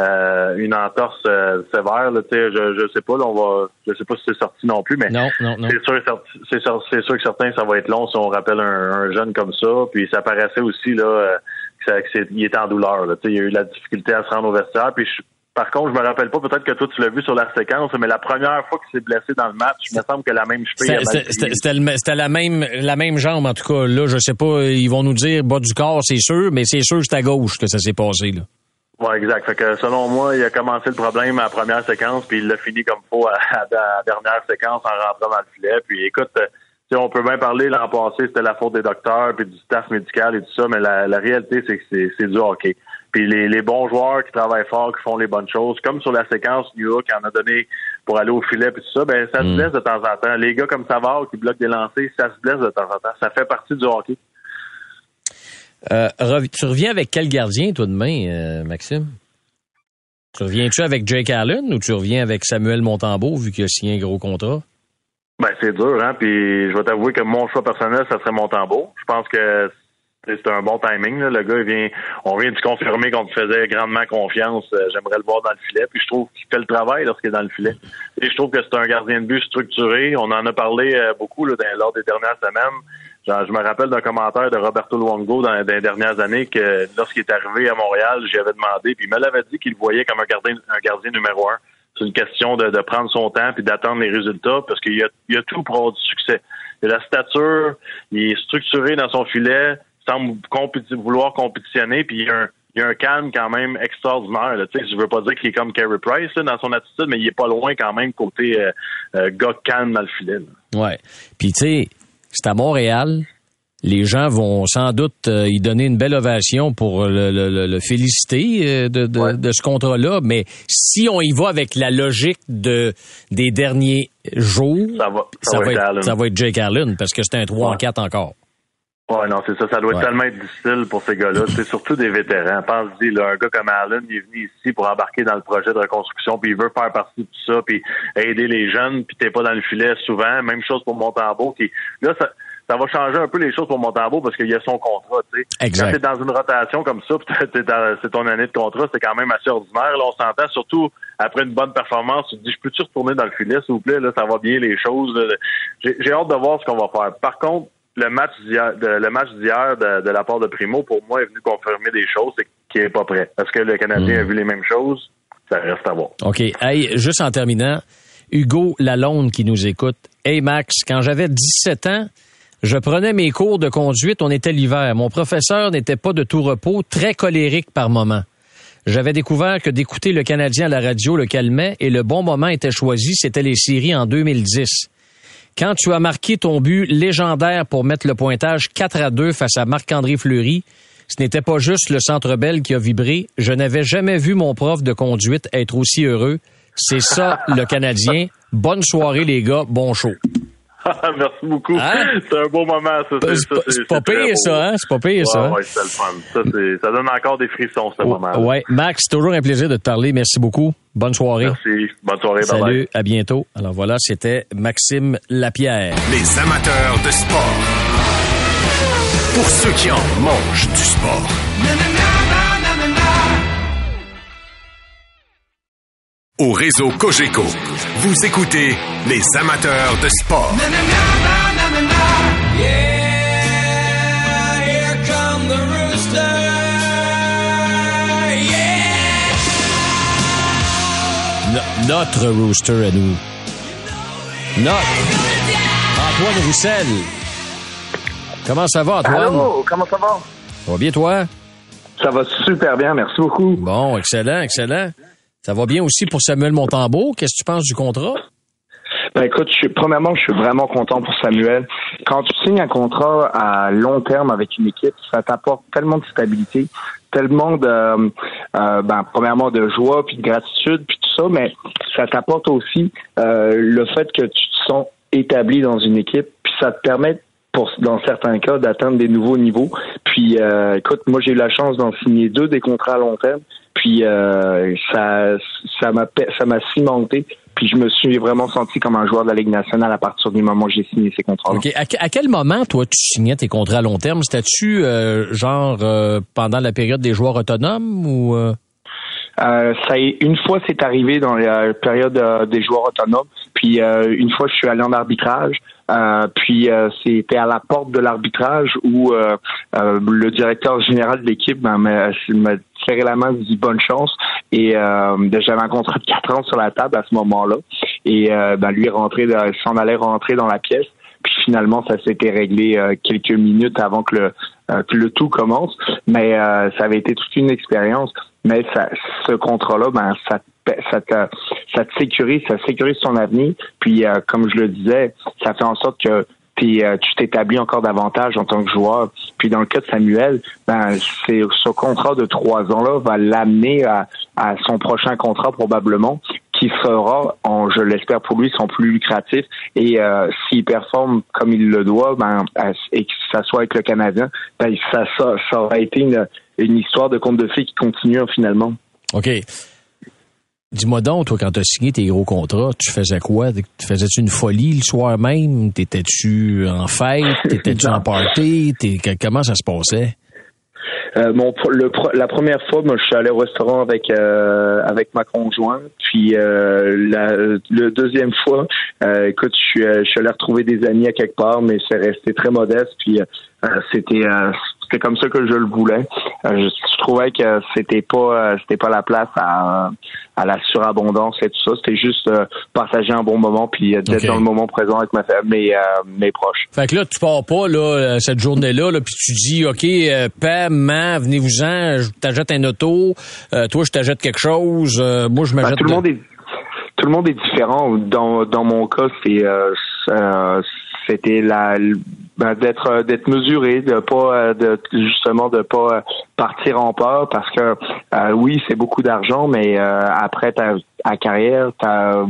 euh, une entorse euh, sévère? Là, tu sais, je, je sais pas, là, on va, je sais pas si c'est sorti non plus, mais Non, non, non. c'est sûr, c'est sûr, c'est sûr que certains, ça va être long si on rappelle un, un jeune comme ça. Puis ça paraissait aussi là, euh, qu'il était en douleur. Là. Il a eu la difficulté à se rendre au vestiaire. Puis par contre, je me rappelle pas, peut-être que toi tu l'as vu sur la séquence, mais la première fois qu'il s'est blessé dans le match, il me semble que la même cheville. C'était la même la même jambe en tout cas. Là, je sais pas, ils vont nous dire bas du corps, c'est sûr, mais c'est sûr que c'est à gauche que ça s'est passé là. Ouais, exact. Fait que selon moi, il a commencé le problème à la première séquence, puis il l'a fini comme faut à, la dernière séquence en rentrant dans le filet. Puis écoute, euh, on peut bien parler l'an passé, c'était la faute des docteurs puis du staff médical et tout ça, mais la, la réalité, c'est que c'est du hockey. Puis les, les, bons joueurs qui travaillent fort, qui font les bonnes choses, comme sur la séquence New York qui en a donné pour aller au filet puis tout ça, ben ça se mm. blesse de temps en temps. Les gars comme Savard qui bloquent des lancers, ça se blesse de temps en temps. Ça fait partie du hockey. Euh, tu reviens avec quel gardien, toi, demain, euh, Maxime? Tu reviens-tu avec Jake Allen ou tu reviens avec Samuel Montembeau, vu qu'il a signé un gros contrat? Ben, c'est dur, hein, puis je vais t'avouer que mon choix personnel, ça serait Montembeau. Je pense que c'est un bon timing. Le gars, il vient, on vient de confirmer qu'on te faisait grandement confiance. Euh, j'aimerais le voir dans le filet. Puis je trouve qu'il fait le travail lorsqu'il est dans le filet. Et je trouve que c'est un gardien de but structuré. On en a parlé euh, beaucoup là, lors des dernières semaines. Genre, je me rappelle d'un commentaire de Roberto Luongo dans, les dernières années que lorsqu'il est arrivé à Montréal, j'y avais demandé, puis il me l'avait dit qu'il voyait comme un gardien, un gardien numéro un. C'est une question de, prendre son temps puis d'attendre les résultats parce qu'il y a, il a tout pour avoir du succès. Il la stature, il est structuré dans son filet, semble vouloir compétitionner, puis il y a un, il un calme quand même extraordinaire. Là. Je veux pas dire qu'il est comme Carey Price dans son attitude, mais il est pas loin quand même côté euh, euh, gars calme dans le filet. Ouais. Puis tu sais, c'est à Montréal. Les gens vont sans doute euh, y donner une belle ovation pour le, féliciter de, de, ce contrat-là, mais si on y va avec la logique de des derniers jours, ça va, ça, va, être, ça va être Jake Allen parce que c'est un 3 en 4 encore. Ouais, non, c'est ça. Ça doit tellement être difficile pour ces gars-là. C'est surtout des vétérans. Pense-y, un gars comme Allen, il est venu ici pour embarquer dans le projet de reconstruction, puis il veut faire partie de tout ça, puis aider les jeunes, puis t'es pas dans le filet souvent. Même chose pour Montembeau, qui là, ça, ça va changer un peu les choses pour Montembeau parce qu'il y a son contrat, tu sais. Exact. Quand t'es dans une rotation comme ça, c'est ton année de contrat, c'est quand même assez ordinaire. Là, on s'entend surtout après une bonne performance. Tu te dis, je peux-tu retourner dans le filet, s'il vous plaît? Là, ça va bien les choses. J'ai hâte de voir ce qu'on va faire. Par contre, le match d'hier, de, le match d'hier de, la part de Primo, pour moi, est venu confirmer des choses, c'est qu'il est pas prêt. Est-ce que le Canadien a hmm. vu les mêmes choses? Ça reste à voir. OK. Hey, juste en terminant, Hugo Lalonde qui nous écoute. Hey Max, quand j'avais 17 ans, je prenais mes cours de conduite, on était l'hiver. Mon professeur n'était pas de tout repos, très colérique par moments. J'avais découvert que d'écouter le Canadien à la radio le calmait et le bon moment était choisi, c'était les séries en 2010. Quand tu as marqué ton but légendaire pour mettre le pointage 4 à 2 face à Marc-André Fleury, ce n'était pas juste le centre belle qui a vibré. Je n'avais jamais vu mon prof de conduite être aussi heureux. C'est ça, le Canadien. Bonne soirée, les gars. Bon show. Merci beaucoup. Hein? C'est un beau moment, ça. C'est pas pire, ça, hein? C'est pas pire, ça. Ouais, c'est le fun. Ça, ça donne encore des frissons, ce moment. Ouais. Max, c'est toujours un plaisir de te parler. Merci beaucoup. Bonne soirée. Merci. Bonne soirée. Salut. Bye bye. À bientôt. Alors voilà, c'était Maxime Lapierre. Les amateurs de sport. Pour ceux qui en mangent du sport. Au réseau Cogeco, vous écoutez les amateurs de sport. notre rooster à nous. Notre Antoine Roussel. Comment ça va, Antoine? Allô, comment ça va? Ça va bien, toi? Ça va super bien, merci beaucoup. Bon, excellent, excellent. Ça va bien aussi pour Samuel Montembeau. Qu'est-ce que tu penses du contrat? Ben écoute, je premièrement, je suis vraiment content pour Samuel. Quand tu signes un contrat à long terme avec une équipe, ça t'apporte tellement de stabilité, tellement de, euh, ben, premièrement de joie puis de gratitude puis tout ça, mais ça t'apporte aussi euh, le fait que tu te sens établi dans une équipe, puis ça te permet pour, dans certains cas, d'atteindre des nouveaux niveaux. Puis, euh, écoute, moi, j'ai eu la chance d'en signer deux des contrats à long terme. Puis, euh, ça, ça m'a, ça m'a cimenté. Puis, je me suis vraiment senti comme un joueur de la Ligue nationale à partir du moment où j'ai signé ces contrats. Ok. À, quel moment, toi, tu signais tes contrats à long terme? C'était-tu euh, genre pendant la période des joueurs autonomes ou ça une fois c'est arrivé dans la période des joueurs autonomes, Puis une fois, je suis allé en arbitrage. puis c'était à la porte de l'arbitrage où le directeur général de l'équipe ben, m'a serré la main, bonne chance. Et j'avais un contrat de quatre ans sur la table à ce moment-là. Et ben, lui rentré, s'en allait rentrer dans la pièce. Puis finalement, ça s'était réglé euh, quelques minutes avant que le, euh, que le tout commence. Mais euh, ça avait été toute une expérience. Mais ça, ce contrat-là, ben, ça ça te, ça te sécurise, ça sécurise ton avenir. Puis, comme je le disais, ça fait en sorte que tu t'établis encore davantage en tant que joueur. Puis dans le cas de Samuel, ben c'est ce contrat de trois ans-là va l'amener à, à, son prochain contrat probablement qui fera, en, je l'espère pour lui, son plus lucratif. Et euh, s'il performe comme il le doit, ben, et que ça soit avec le Canadien, ben, ça, ça, ça aura été une, une histoire de conte de fées qui continue finalement. OK. Dis-moi donc, toi, quand tu as signé tes gros contrats, tu faisais quoi? Faisais-tu une folie le soir même? T'étais-tu en fête? T'étais-tu en party? Comment ça se passait? Euh, mon, le, la première fois, moi, je suis allé au restaurant avec euh, avec ma conjointe. Puis euh, la le deuxième fois, écoute, je suis, je suis allé retrouver des amis à quelque part, mais c'est resté très modeste. Puis c'était c'est comme ça que je le voulais. Euh, je, trouvais que c'était pas euh, c'était pas la place à, à la surabondance et tout ça. C'était juste euh, partager un bon moment puis d'être dans le moment présent avec ma mes mes proches. Fait que là tu pars pas là cette journée-là là, puis tu dis OK Pam, man, venez-vous-en, je t'achète un auto, toi je t'achète quelque chose, moi je m'achète ben, tout le monde est tout le monde est différent. Dans dans mon cas, c'est c'était la ben, d'être euh, d'être mesuré, de pas euh, de justement de pas euh, partir en peur parce que oui c'est beaucoup d'argent, mais après ta, ta carrière, tu as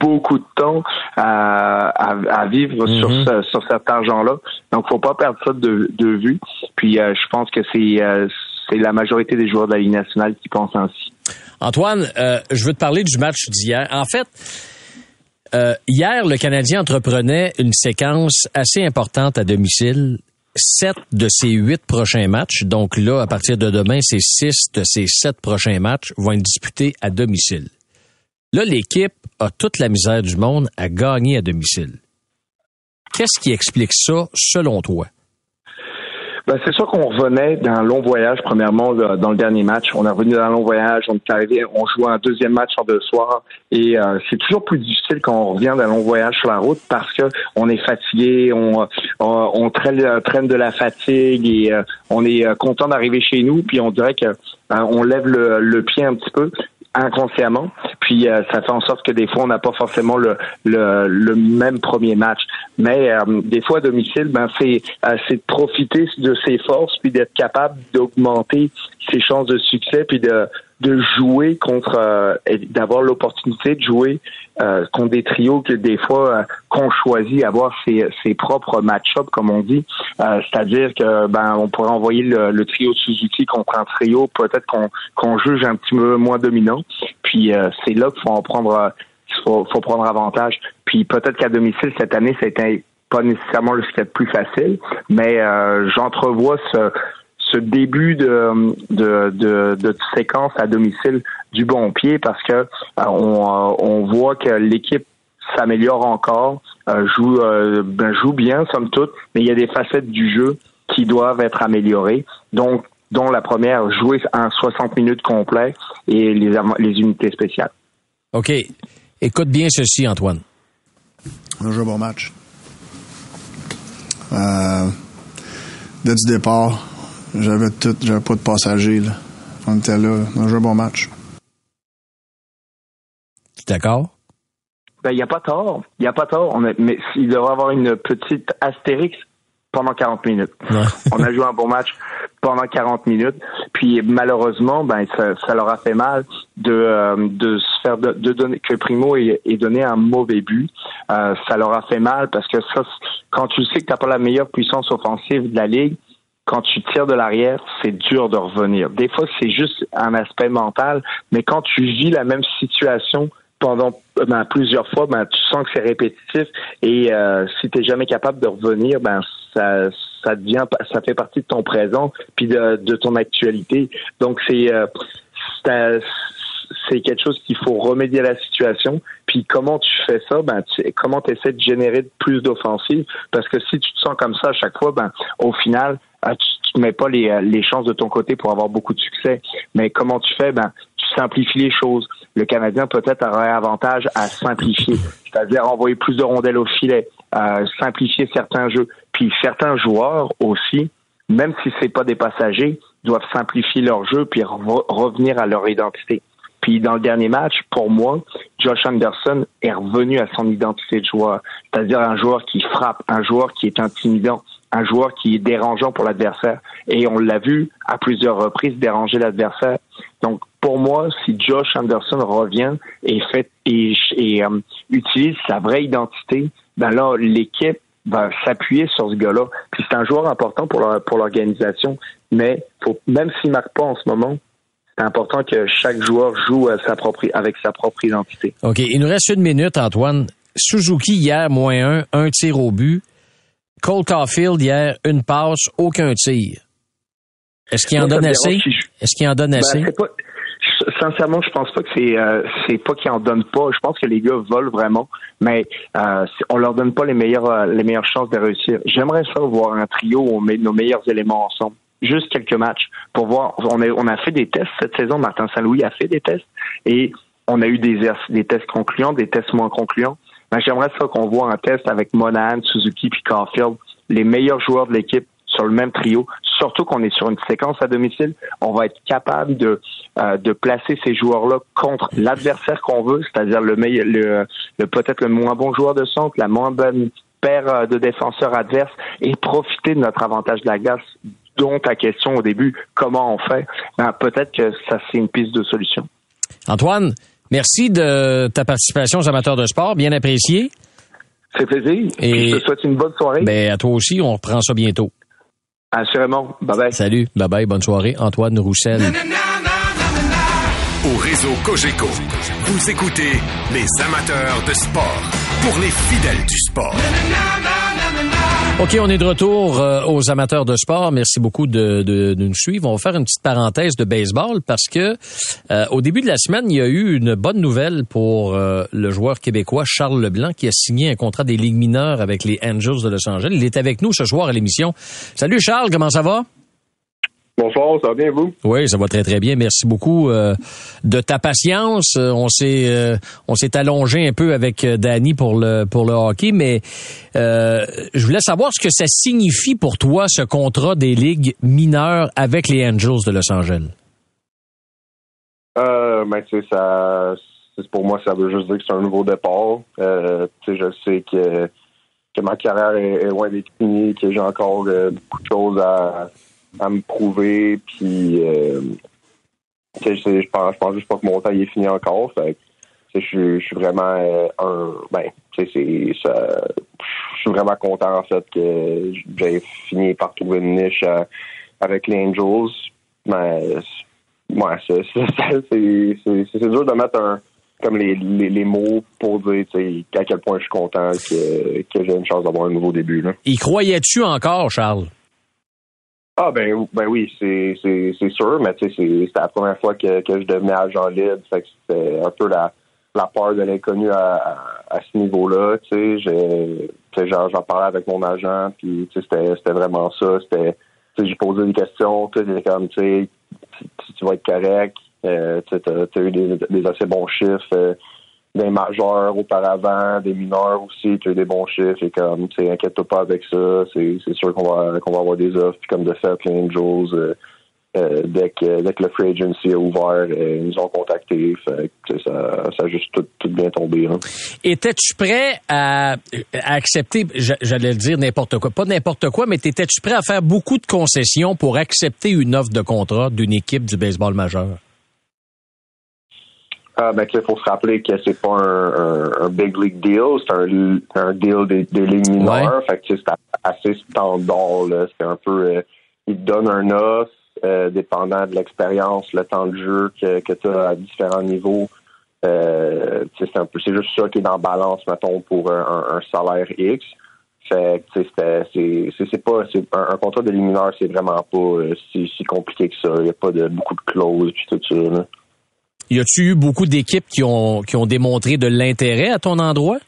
beaucoup de temps à, à, vivre sur mhm. ce, sur cet argent-là. Donc faut pas perdre ça de, de vue. Puis je pense que c'est c'est la majorité des joueurs de la Ligue nationale qui pensent ainsi. Antoine, je veux te parler du match d'hier. En fait, euh, hier, le Canadien entreprenait une séquence assez importante à domicile. Sept de ses huit prochains matchs, donc là, à partir de demain, c'est six de ses sept prochains matchs vont être disputés à domicile. Là, l'équipe a toute la misère du monde à gagner à domicile. Qu'est-ce qui explique ça, selon toi? Ben, c'est sûr qu'on revenait d'un long voyage, premièrement, dans le dernier match. On est revenu d'un long voyage, on est arrivé, on joue un deuxième match en deux soirs. Et euh, c'est toujours plus difficile quand on revient d'un long voyage sur la route parce que on est fatigué, on, on, traîne, de la fatigue et euh, on est euh, content d'arriver chez nous. Puis on dirait que on lève le pied un petit peu inconsciemment. Puis euh, ça fait en sorte que des fois on n'a pas forcément le, le, même premier match. Mais euh, des fois à domicile, ben c'est euh, c'est de profiter de ses forces puis d'être capable d'augmenter ses chances de succès puis de de jouer contre, euh, d'avoir l'opportunité de jouer euh, contre des trios que des fois euh, qu'on choisit avoir ses, ses propres match-up comme on dit, c'est-à-dire que ben on pourrait envoyer le, trio Suzuki contre un trio peut-être qu'on qu'on juge un petit peu moins dominant, puis c'est là qu'il faut en prendre, faut, faut prendre avantage. Puis peut-être qu'à domicile cette année c'était pas nécessairement le ce plus facile, mais j'entrevois ce ce début de, de, de, de, séquence à domicile du bon pied parce que euh, on, euh, on voit que l'équipe s'améliore encore, euh, joue, ben, joue bien somme toute, mais il y a des facettes du jeu qui doivent être améliorées. Donc, dont la première, jouer un 60 minutes complet et les, les unités spéciales. OK. Écoute bien ceci, Antoine. On a joué un bon match. Euh, dès du départ, j'avais tout, j'avais pas de passagers, là. On était là, on a joué un bon match. Tu d'accord? Ben, il n'y a pas tort. Il n'y a pas tort. On mais il devrait avoir une petite astérix pendant 40 minutes. on a joué un bon match pendant 40 minutes. Puis malheureusement, ben ça, ça leur a fait mal de, euh, de se faire de, donner que Primo ait, donné un mauvais but. Euh, ça leur a fait mal parce que ça, quand tu sais que tu n'as pas la meilleure puissance offensive de la ligue, quand tu tires de l'arrière, c'est dur de revenir. Des fois, c'est juste un aspect mental, mais quand tu vis la même situation pendant ben, plusieurs fois, ben, tu sens que c'est répétitif et euh, si tu n'es jamais capable de revenir, ben ça, ça devient, ça fait partie de ton présent puis de, ton actualité. Donc c'est, euh, c'est quelque chose qu'il faut remédier à la situation. Puis comment tu fais ça? Ben, tu, comment tu essaies de générer plus d'offensives? Parce que si tu te sens comme ça à chaque fois, ben, au final, tu, tu mets pas les, euh, les chances de ton côté pour avoir beaucoup de succès. Mais comment tu fais? Ben, tu simplifies les choses. Le Canadien peut-être aurait avantage à simplifier, c'est-à-dire envoyer plus de rondelles au filet, euh, simplifier certains jeux. Puis certains joueurs aussi, même si c'est pas des passagers, doivent simplifier leur jeu puis revenir à leur identité. Puis dans le dernier match, pour moi, Josh Anderson est revenu à son identité de joueur, c'est-à-dire un joueur qui frappe, un joueur qui est intimidant, un joueur qui est dérangeant pour l'adversaire. Et on l'a vu à plusieurs reprises déranger l'adversaire. Donc pour moi, si Josh Anderson revient et fait et, euh, utilise sa vraie identité, ben là l'équipe va s'appuyer sur ce gars-là. Puis c'est un joueur important pour pour l'organisation, mais faut même s'il marque pas en ce moment, c'est important que chaque joueur joue sa propre, avec sa propre identité. OK. Il nous reste une minute, Antoine. Suzuki, hier, moins un, un tir au but. Cole Caulfield, hier, une passe, aucun tir. Est-ce qu'il en donne assez? Est-ce qu'il en donne ben, assez? sincèrement, je pense pas que c'est euh, c'est pas qu'ils en donnent pas. Je pense que les gars volent vraiment, mais euh, on leur donne pas les meilleures euh, les meilleures chances de réussir. J'aimerais ça voir un trio où on met nos meilleurs éléments ensemble juste quelques matchs pour voir. On a, on a fait des tests cette saison. Martin Saint-Louis a fait des tests et on a eu des, des tests concluants, des tests moins concluants. Mais j'aimerais ça qu'on voit un test avec Monahan, Suzuki puis Caulfield, les meilleurs joueurs de l'équipe sur le même trio. Surtout qu'on est sur une séquence à domicile, on va être capable de euh, de placer ces joueurs-là contre l'adversaire qu'on veut, c'est-à-dire le meilleur, le, le peut-être le moins bon joueur de centre, la moins bonne paire euh, de défenseurs adverses et profiter de notre avantage de la glace dont ta question au début, comment on fait, ben, peut-être que ça, c'est une piste de solution. Antoine, merci de ta participation aux amateurs de sport, bien apprécié. C'est plaisir. Et je te souhaite une bonne soirée. Ben, à toi aussi, on reprend ça bientôt. Assurément. Bye bye. Salut. Bye bye. Bonne soirée. Antoine Roussel. Au réseau Cogeco, vous écoutez les amateurs de sport pour les fidèles du sport. OK, on est de retour euh, aux amateurs de sport. Merci beaucoup de, nous suivre. On va faire une petite parenthèse de baseball parce que euh, au début de la semaine, il y a eu une bonne nouvelle pour euh, le joueur québécois Charles Leblanc qui a signé un contrat des ligues mineures avec les Angels de Los Angeles. Il est avec nous ce soir à l'émission. Salut Charles, comment ça va? Bonsoir, ça va bien vous? Oui, ça va très très bien. Merci beaucoup euh, de ta patience. Euh, on s'est euh, on s'est allongé un peu avec Danny pour le pour le hockey, mais je voulais savoir ce que ça signifie pour toi ce contrat des ligues mineures avec les Angels de Los Angeles. Euh, ben, tu sais, ça, pour moi, ça veut juste dire que c'est un nouveau départ. tu sais, je sais que que ma carrière est, loin d'être finie, que j'ai encore beaucoup de choses à à me prouver. Puis, euh, je pense, juste pas que mon temps est fini encore. Je, suis vraiment euh. Ben, c'est ça. Je suis vraiment content en fait que j'ai fini par trouver une niche euh, avec les Angels. Mais ouais, c'est dur de mettre un comme les, les, mots pour dire à quel point je suis content que, que j'ai une chance d'avoir un nouveau début. Là. Y croyais-tu encore, Charles? Ah ben ben oui, c'est sûr, mais tu sais c'était la première fois que, que je devenais agent libre, fait que c'était un peu la la peur de l'inconnu à, à, ce niveau-là, tu sais, j'en parlais avec mon agent, puis tu sais c'était vraiment ça, c'était tu sais j'ai posé des questions, tu sais comme tu sais tu vas être correct, euh, tu as, eu des, des assez bons chiffres. Euh, des majeurs auparavant, des mineurs aussi, tu as eu des bons chiffres et comme, tu inquiète-toi pas avec ça, c'est sûr qu'on va qu'on va avoir des offres, puis comme de fait, les Angels, dès, que, dès que le free agency a ouvert, euh, ils nous ont contactés, ça, ça a juste tout, tout bien tombé. Hein. Étais-tu prêt à, à accepter, j'allais le dire n'importe quoi, pas n'importe quoi, mais étais-tu prêt à faire beaucoup de concessions pour accepter une offre de contrat d'une équipe du baseball majeur? Ah, ben, il faut se rappeler que c'est pas un, un, big league deal, c'est un, un deal des, des lignes mineures. Fait que c'est assez standard. C'est un peu, euh, il te donne un os, euh, dépendant de l'expérience, le temps de jeu que, que tu as à différents niveaux. Euh, c'est un peu, c'est juste ça qui est dans balance, mettons, pour un, un salaire X. Fait que c'est, c'est, pas, un, contrat de mineurs, c'est vraiment pas euh, si, si compliqué que ça. Il n'y a pas de beaucoup de clauses puis tout ça. Là. Y a-tu eu beaucoup d'équipes qui ont, qui ont démontré de l'intérêt à ton endroit?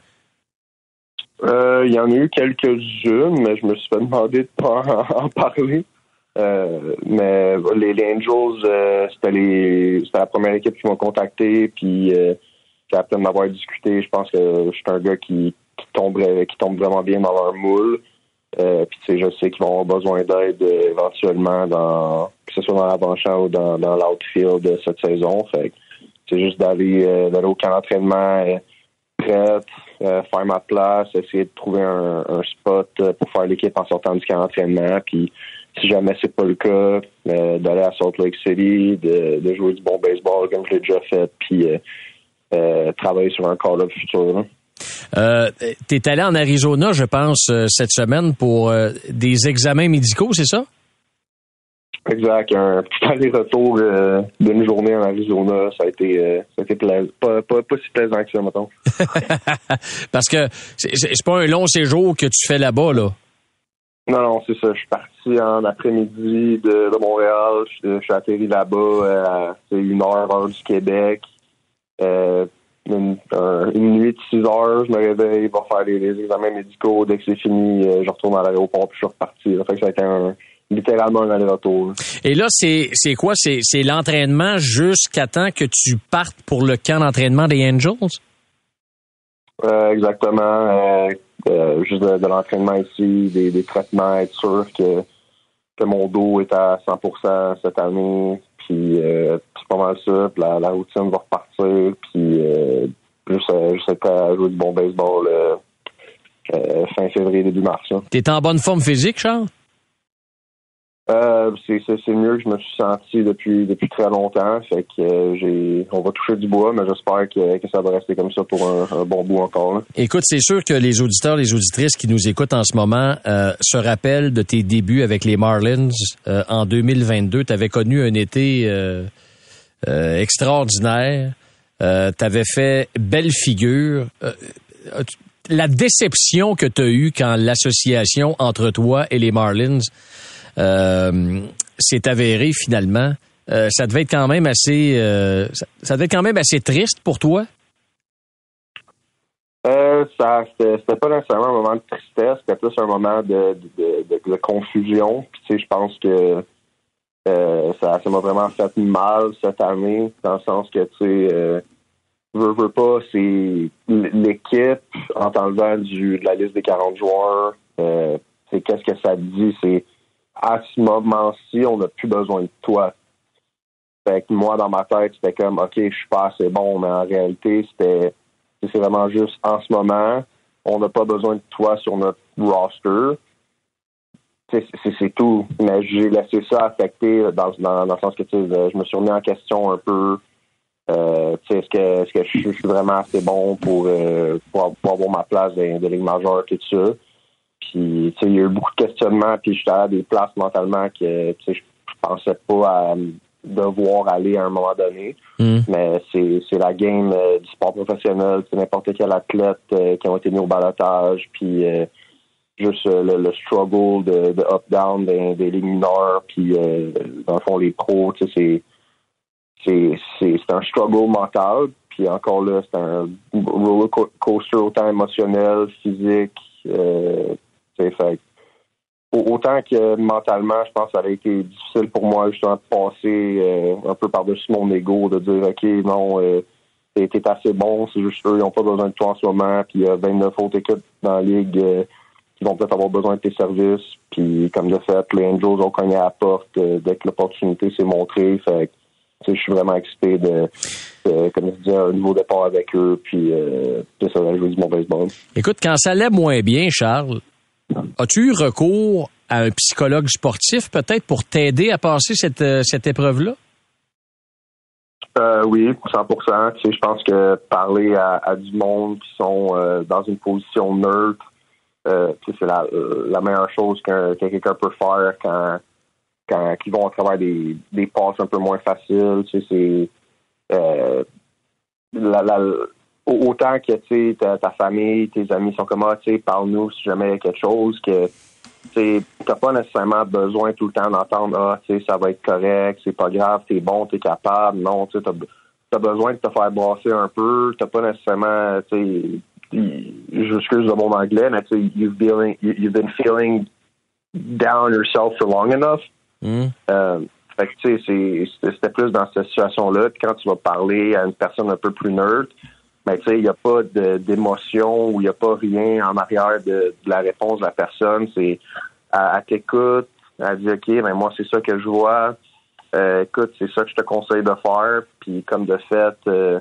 Euh, il y en a eu quelques-unes, mais je me suis fait demander de pas en, parler. Euh, mais les, Angels, euh, c'était les la première équipe qui m'a contacté, puis euh, qui a m'avoir discuté. Je pense que je suis un gars qui, tomberait qui tombe vraiment bien dans leur moule. Puis je sais qu'ils vont avoir besoin d'aide éventuellement dans que ce soit dans l'avant-champ ou dans, l'outfield cette saison. Fait c'est juste d'aller d'aller au camp d'entraînement prête, euh, faire ma place, essayer de trouver un, spot euh, pour faire l'équipe en sortant du camp d'entraînement. Puis si jamais c'est pas le cas, euh, d'aller à Salt Lake City, de, jouer du bon baseball comme je l'ai déjà fait, puis travailler sur un call-up futur. tu es allé en Arizona, je pense, cette semaine pour des examens médicaux, c'est ça? Exact. Un petit aller-retour euh, d'une journée en Arizona, ça a été, euh, ça a été plaisant. Pas, pas, pas, si plaisant que ça, mettons. Parce que c'est pas un long séjour que tu fais là-bas, là. Non, non, c'est ça. Je suis parti en après-midi de, de, Montréal. Je, suis atterri là-bas euh, c'est une heure, heure du Québec. Euh, une, une, nuit de six heures, je me réveille, va faire les, examens médicaux. Dès que c'est fini, je retourne à l'aéroport puis je suis reparti. Ça fait que ça a été un littéralement un aller-retour. Et là, c'est, c'est quoi? C'est, c'est l'entraînement jusqu'à temps que tu partes pour le camp d'entraînement des Angels? Euh, exactement. Euh, euh, juste de, l'entraînement ici, des, des, traitements, être sûr que, que mon dos est à 100% cette année. Puis c'est pas mal ça. Puis la, routine va repartir. Puis juste, juste être à jouer du bon baseball fin février, début mars. T'es en bonne forme physique, Charles? Euh, c'est mieux que je me suis senti depuis depuis très longtemps. Fait que euh, j'ai on va toucher du bois, mais j'espère que, que, ça va rester comme ça pour un, bon bout encore. Écoute, c'est sûr que les auditeurs, les auditrices qui nous écoutent en ce moment euh, se rappellent de tes débuts avec les Marlins en 2022. Tu avais connu un été extraordinaire. tu avais fait belle figure. la déception que tu as eue quand l'association entre toi et les Marlins euh, c'est avéré finalement. Euh, ça devait être quand même assez, euh, ça, devait être quand même assez triste pour toi? Euh, ça, c'était pas nécessairement un moment de tristesse, c'était plus un moment de, confusion. Puis, tu sais, je pense que ça, m'a vraiment fait mal cette année, dans le sens que, tu sais, veux, pas, c'est l'équipe en t'enlevant du de la liste des 40 joueurs. qu'est-ce que ça dit, c'est à ce moment-ci, on n'a plus besoin de toi. Fait que moi, dans ma tête, c'était comme, OK, je suis pas assez bon, mais en réalité, c'était, c'est vraiment juste en ce moment, on n'a pas besoin de toi sur notre roster. C'est tout. Mais j'ai laissé ça affecter dans, dans, le sens que je me suis remis en question un peu. Euh, est-ce que, je, suis vraiment assez bon pour, euh, avoir ma place de, de Ligue majeure, tout ça? Puis, il y a eu beaucoup de questionnements, puis j'étais à des places mentalement que, je pensais pas à devoir aller à un moment donné. Hmm. Mais c'est la game euh, du sport professionnel. C'est n'importe quel athlète euh, qui a été mis au balotage, puis euh, juste le, struggle de, up-down des, des ligues mineures, puis dans le fond, les pros, c'est c'est un struggle mental. Puis encore là, c'est un roller coaster autant émotionnel, physique, autant que mentalement, je pense que ça a été difficile pour moi justement de passer euh, un peu par-dessus mon ego, de dire OK, non, euh, t'es assez bon, c'est juste eux, ils n'ont pas besoin de toi en ce moment, puis il y a 29 autres équipes dans la ligue euh, qui vont peut-être avoir besoin de tes services. Puis comme de fait, les Angels ont cogné à la porte dès que l'opportunité s'est montrée. Fait je suis vraiment excité de, comme je disais, un nouveau départ avec eux, puis de ça jouer du bon baseball. Écoute, quand ça allait moins bien, Charles, As-tu eu recours à un psychologue sportif peut-être pour t'aider à passer cette, euh, cette épreuve-là? Euh, oui, 100 Je pense que parler à, du monde qui sont euh, dans une position neutre, c'est la, meilleure chose qu'un quelqu'un peut faire quand, quand ils vont à travers des, des passes un peu moins faciles. c'est la, autant que tu ta, ta famille, tes amis sont comme ah, tu sais, parle-nous si jamais il y a quelque chose que tu n'as pas nécessairement besoin tout le temps d'entendre ah, tu sais, ça va être correct, c'est pas grave, t'es bon, t'es capable. Non, tu t'as besoin de te faire brasser un peu. T'as pas nécessairement, tu j'excuse le mon anglais, mais tu sais, you've been, you've been feeling down yourself for long enough. Hmm. Euh, fait que, tu sais, c'était plus dans cette situation-là. Puis quand tu vas parler à une personne un peu plus neutre, ben, tu sais, il n'y a pas d'émotion ou il n'y a pas rien en arrière de, la réponse de la personne. C'est, elle, elle t'écoute, elle dit, OK, ben, moi, c'est ça que je vois. Euh, écoute, c'est ça que je te conseille de faire. Puis comme de fait, euh,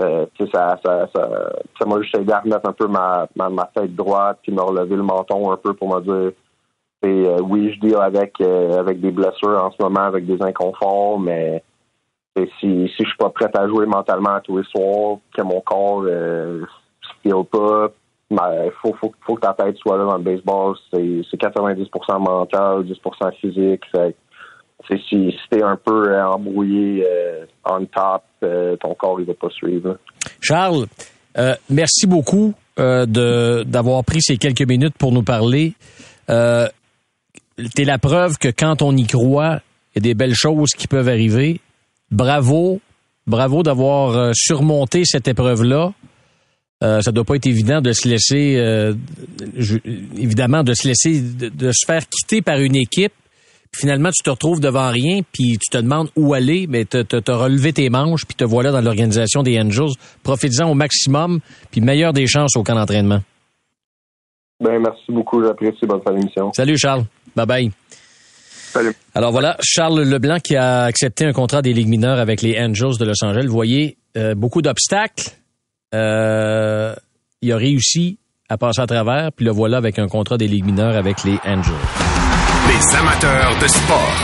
euh, ça, ça, ça, ça m'a juste aidé à remettre un peu ma, tête droite, puis me relever le menton un peu pour me dire euh, oui, je deal avec euh, avec des blessures en ce moment, avec des inconforts, mais si, je suis pas prête à jouer mentalement tous les soirs, que mon corps euh, file pas, il faut, faut, faut que ta tête soit là dans le baseball. C'est 90% mental, 10% physique. Fait, si, si t'es un peu euh, embrouillé euh, on top, euh, ton corps il va pas suivre. Charles, euh, merci beaucoup de d'avoir pris ces quelques minutes pour nous parler. Euh, T'es la preuve que quand on y croit, il y a des belles choses qui peuvent arriver. Bravo, bravo d'avoir surmonté cette épreuve-là. Euh, ça doit pas être évident de se laisser, euh, je, évidemment, de se laisser, de, de, se faire quitter par une équipe. Finalement, tu te retrouves devant rien, puis tu te demandes où aller, mais tu as relevé tes manches, puis te voilà dans l'organisation des Angels. Profites-en au maximum, puis meilleure des chances au camp d'entraînement. Ben, merci beaucoup, j'apprécie. Bonne fin d'émission. Salut, Charles. Bye bye. Alors voilà, Charles Leblanc qui a accepté un contrat des Ligues mineures avec les Angels de Los Angeles. Vous voyez, euh, beaucoup d'obstacles. Euh, il a réussi à passer à travers, puis le voilà avec un contrat des Ligues mineures avec les Angels. Les amateurs de sport.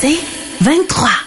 C'est 23.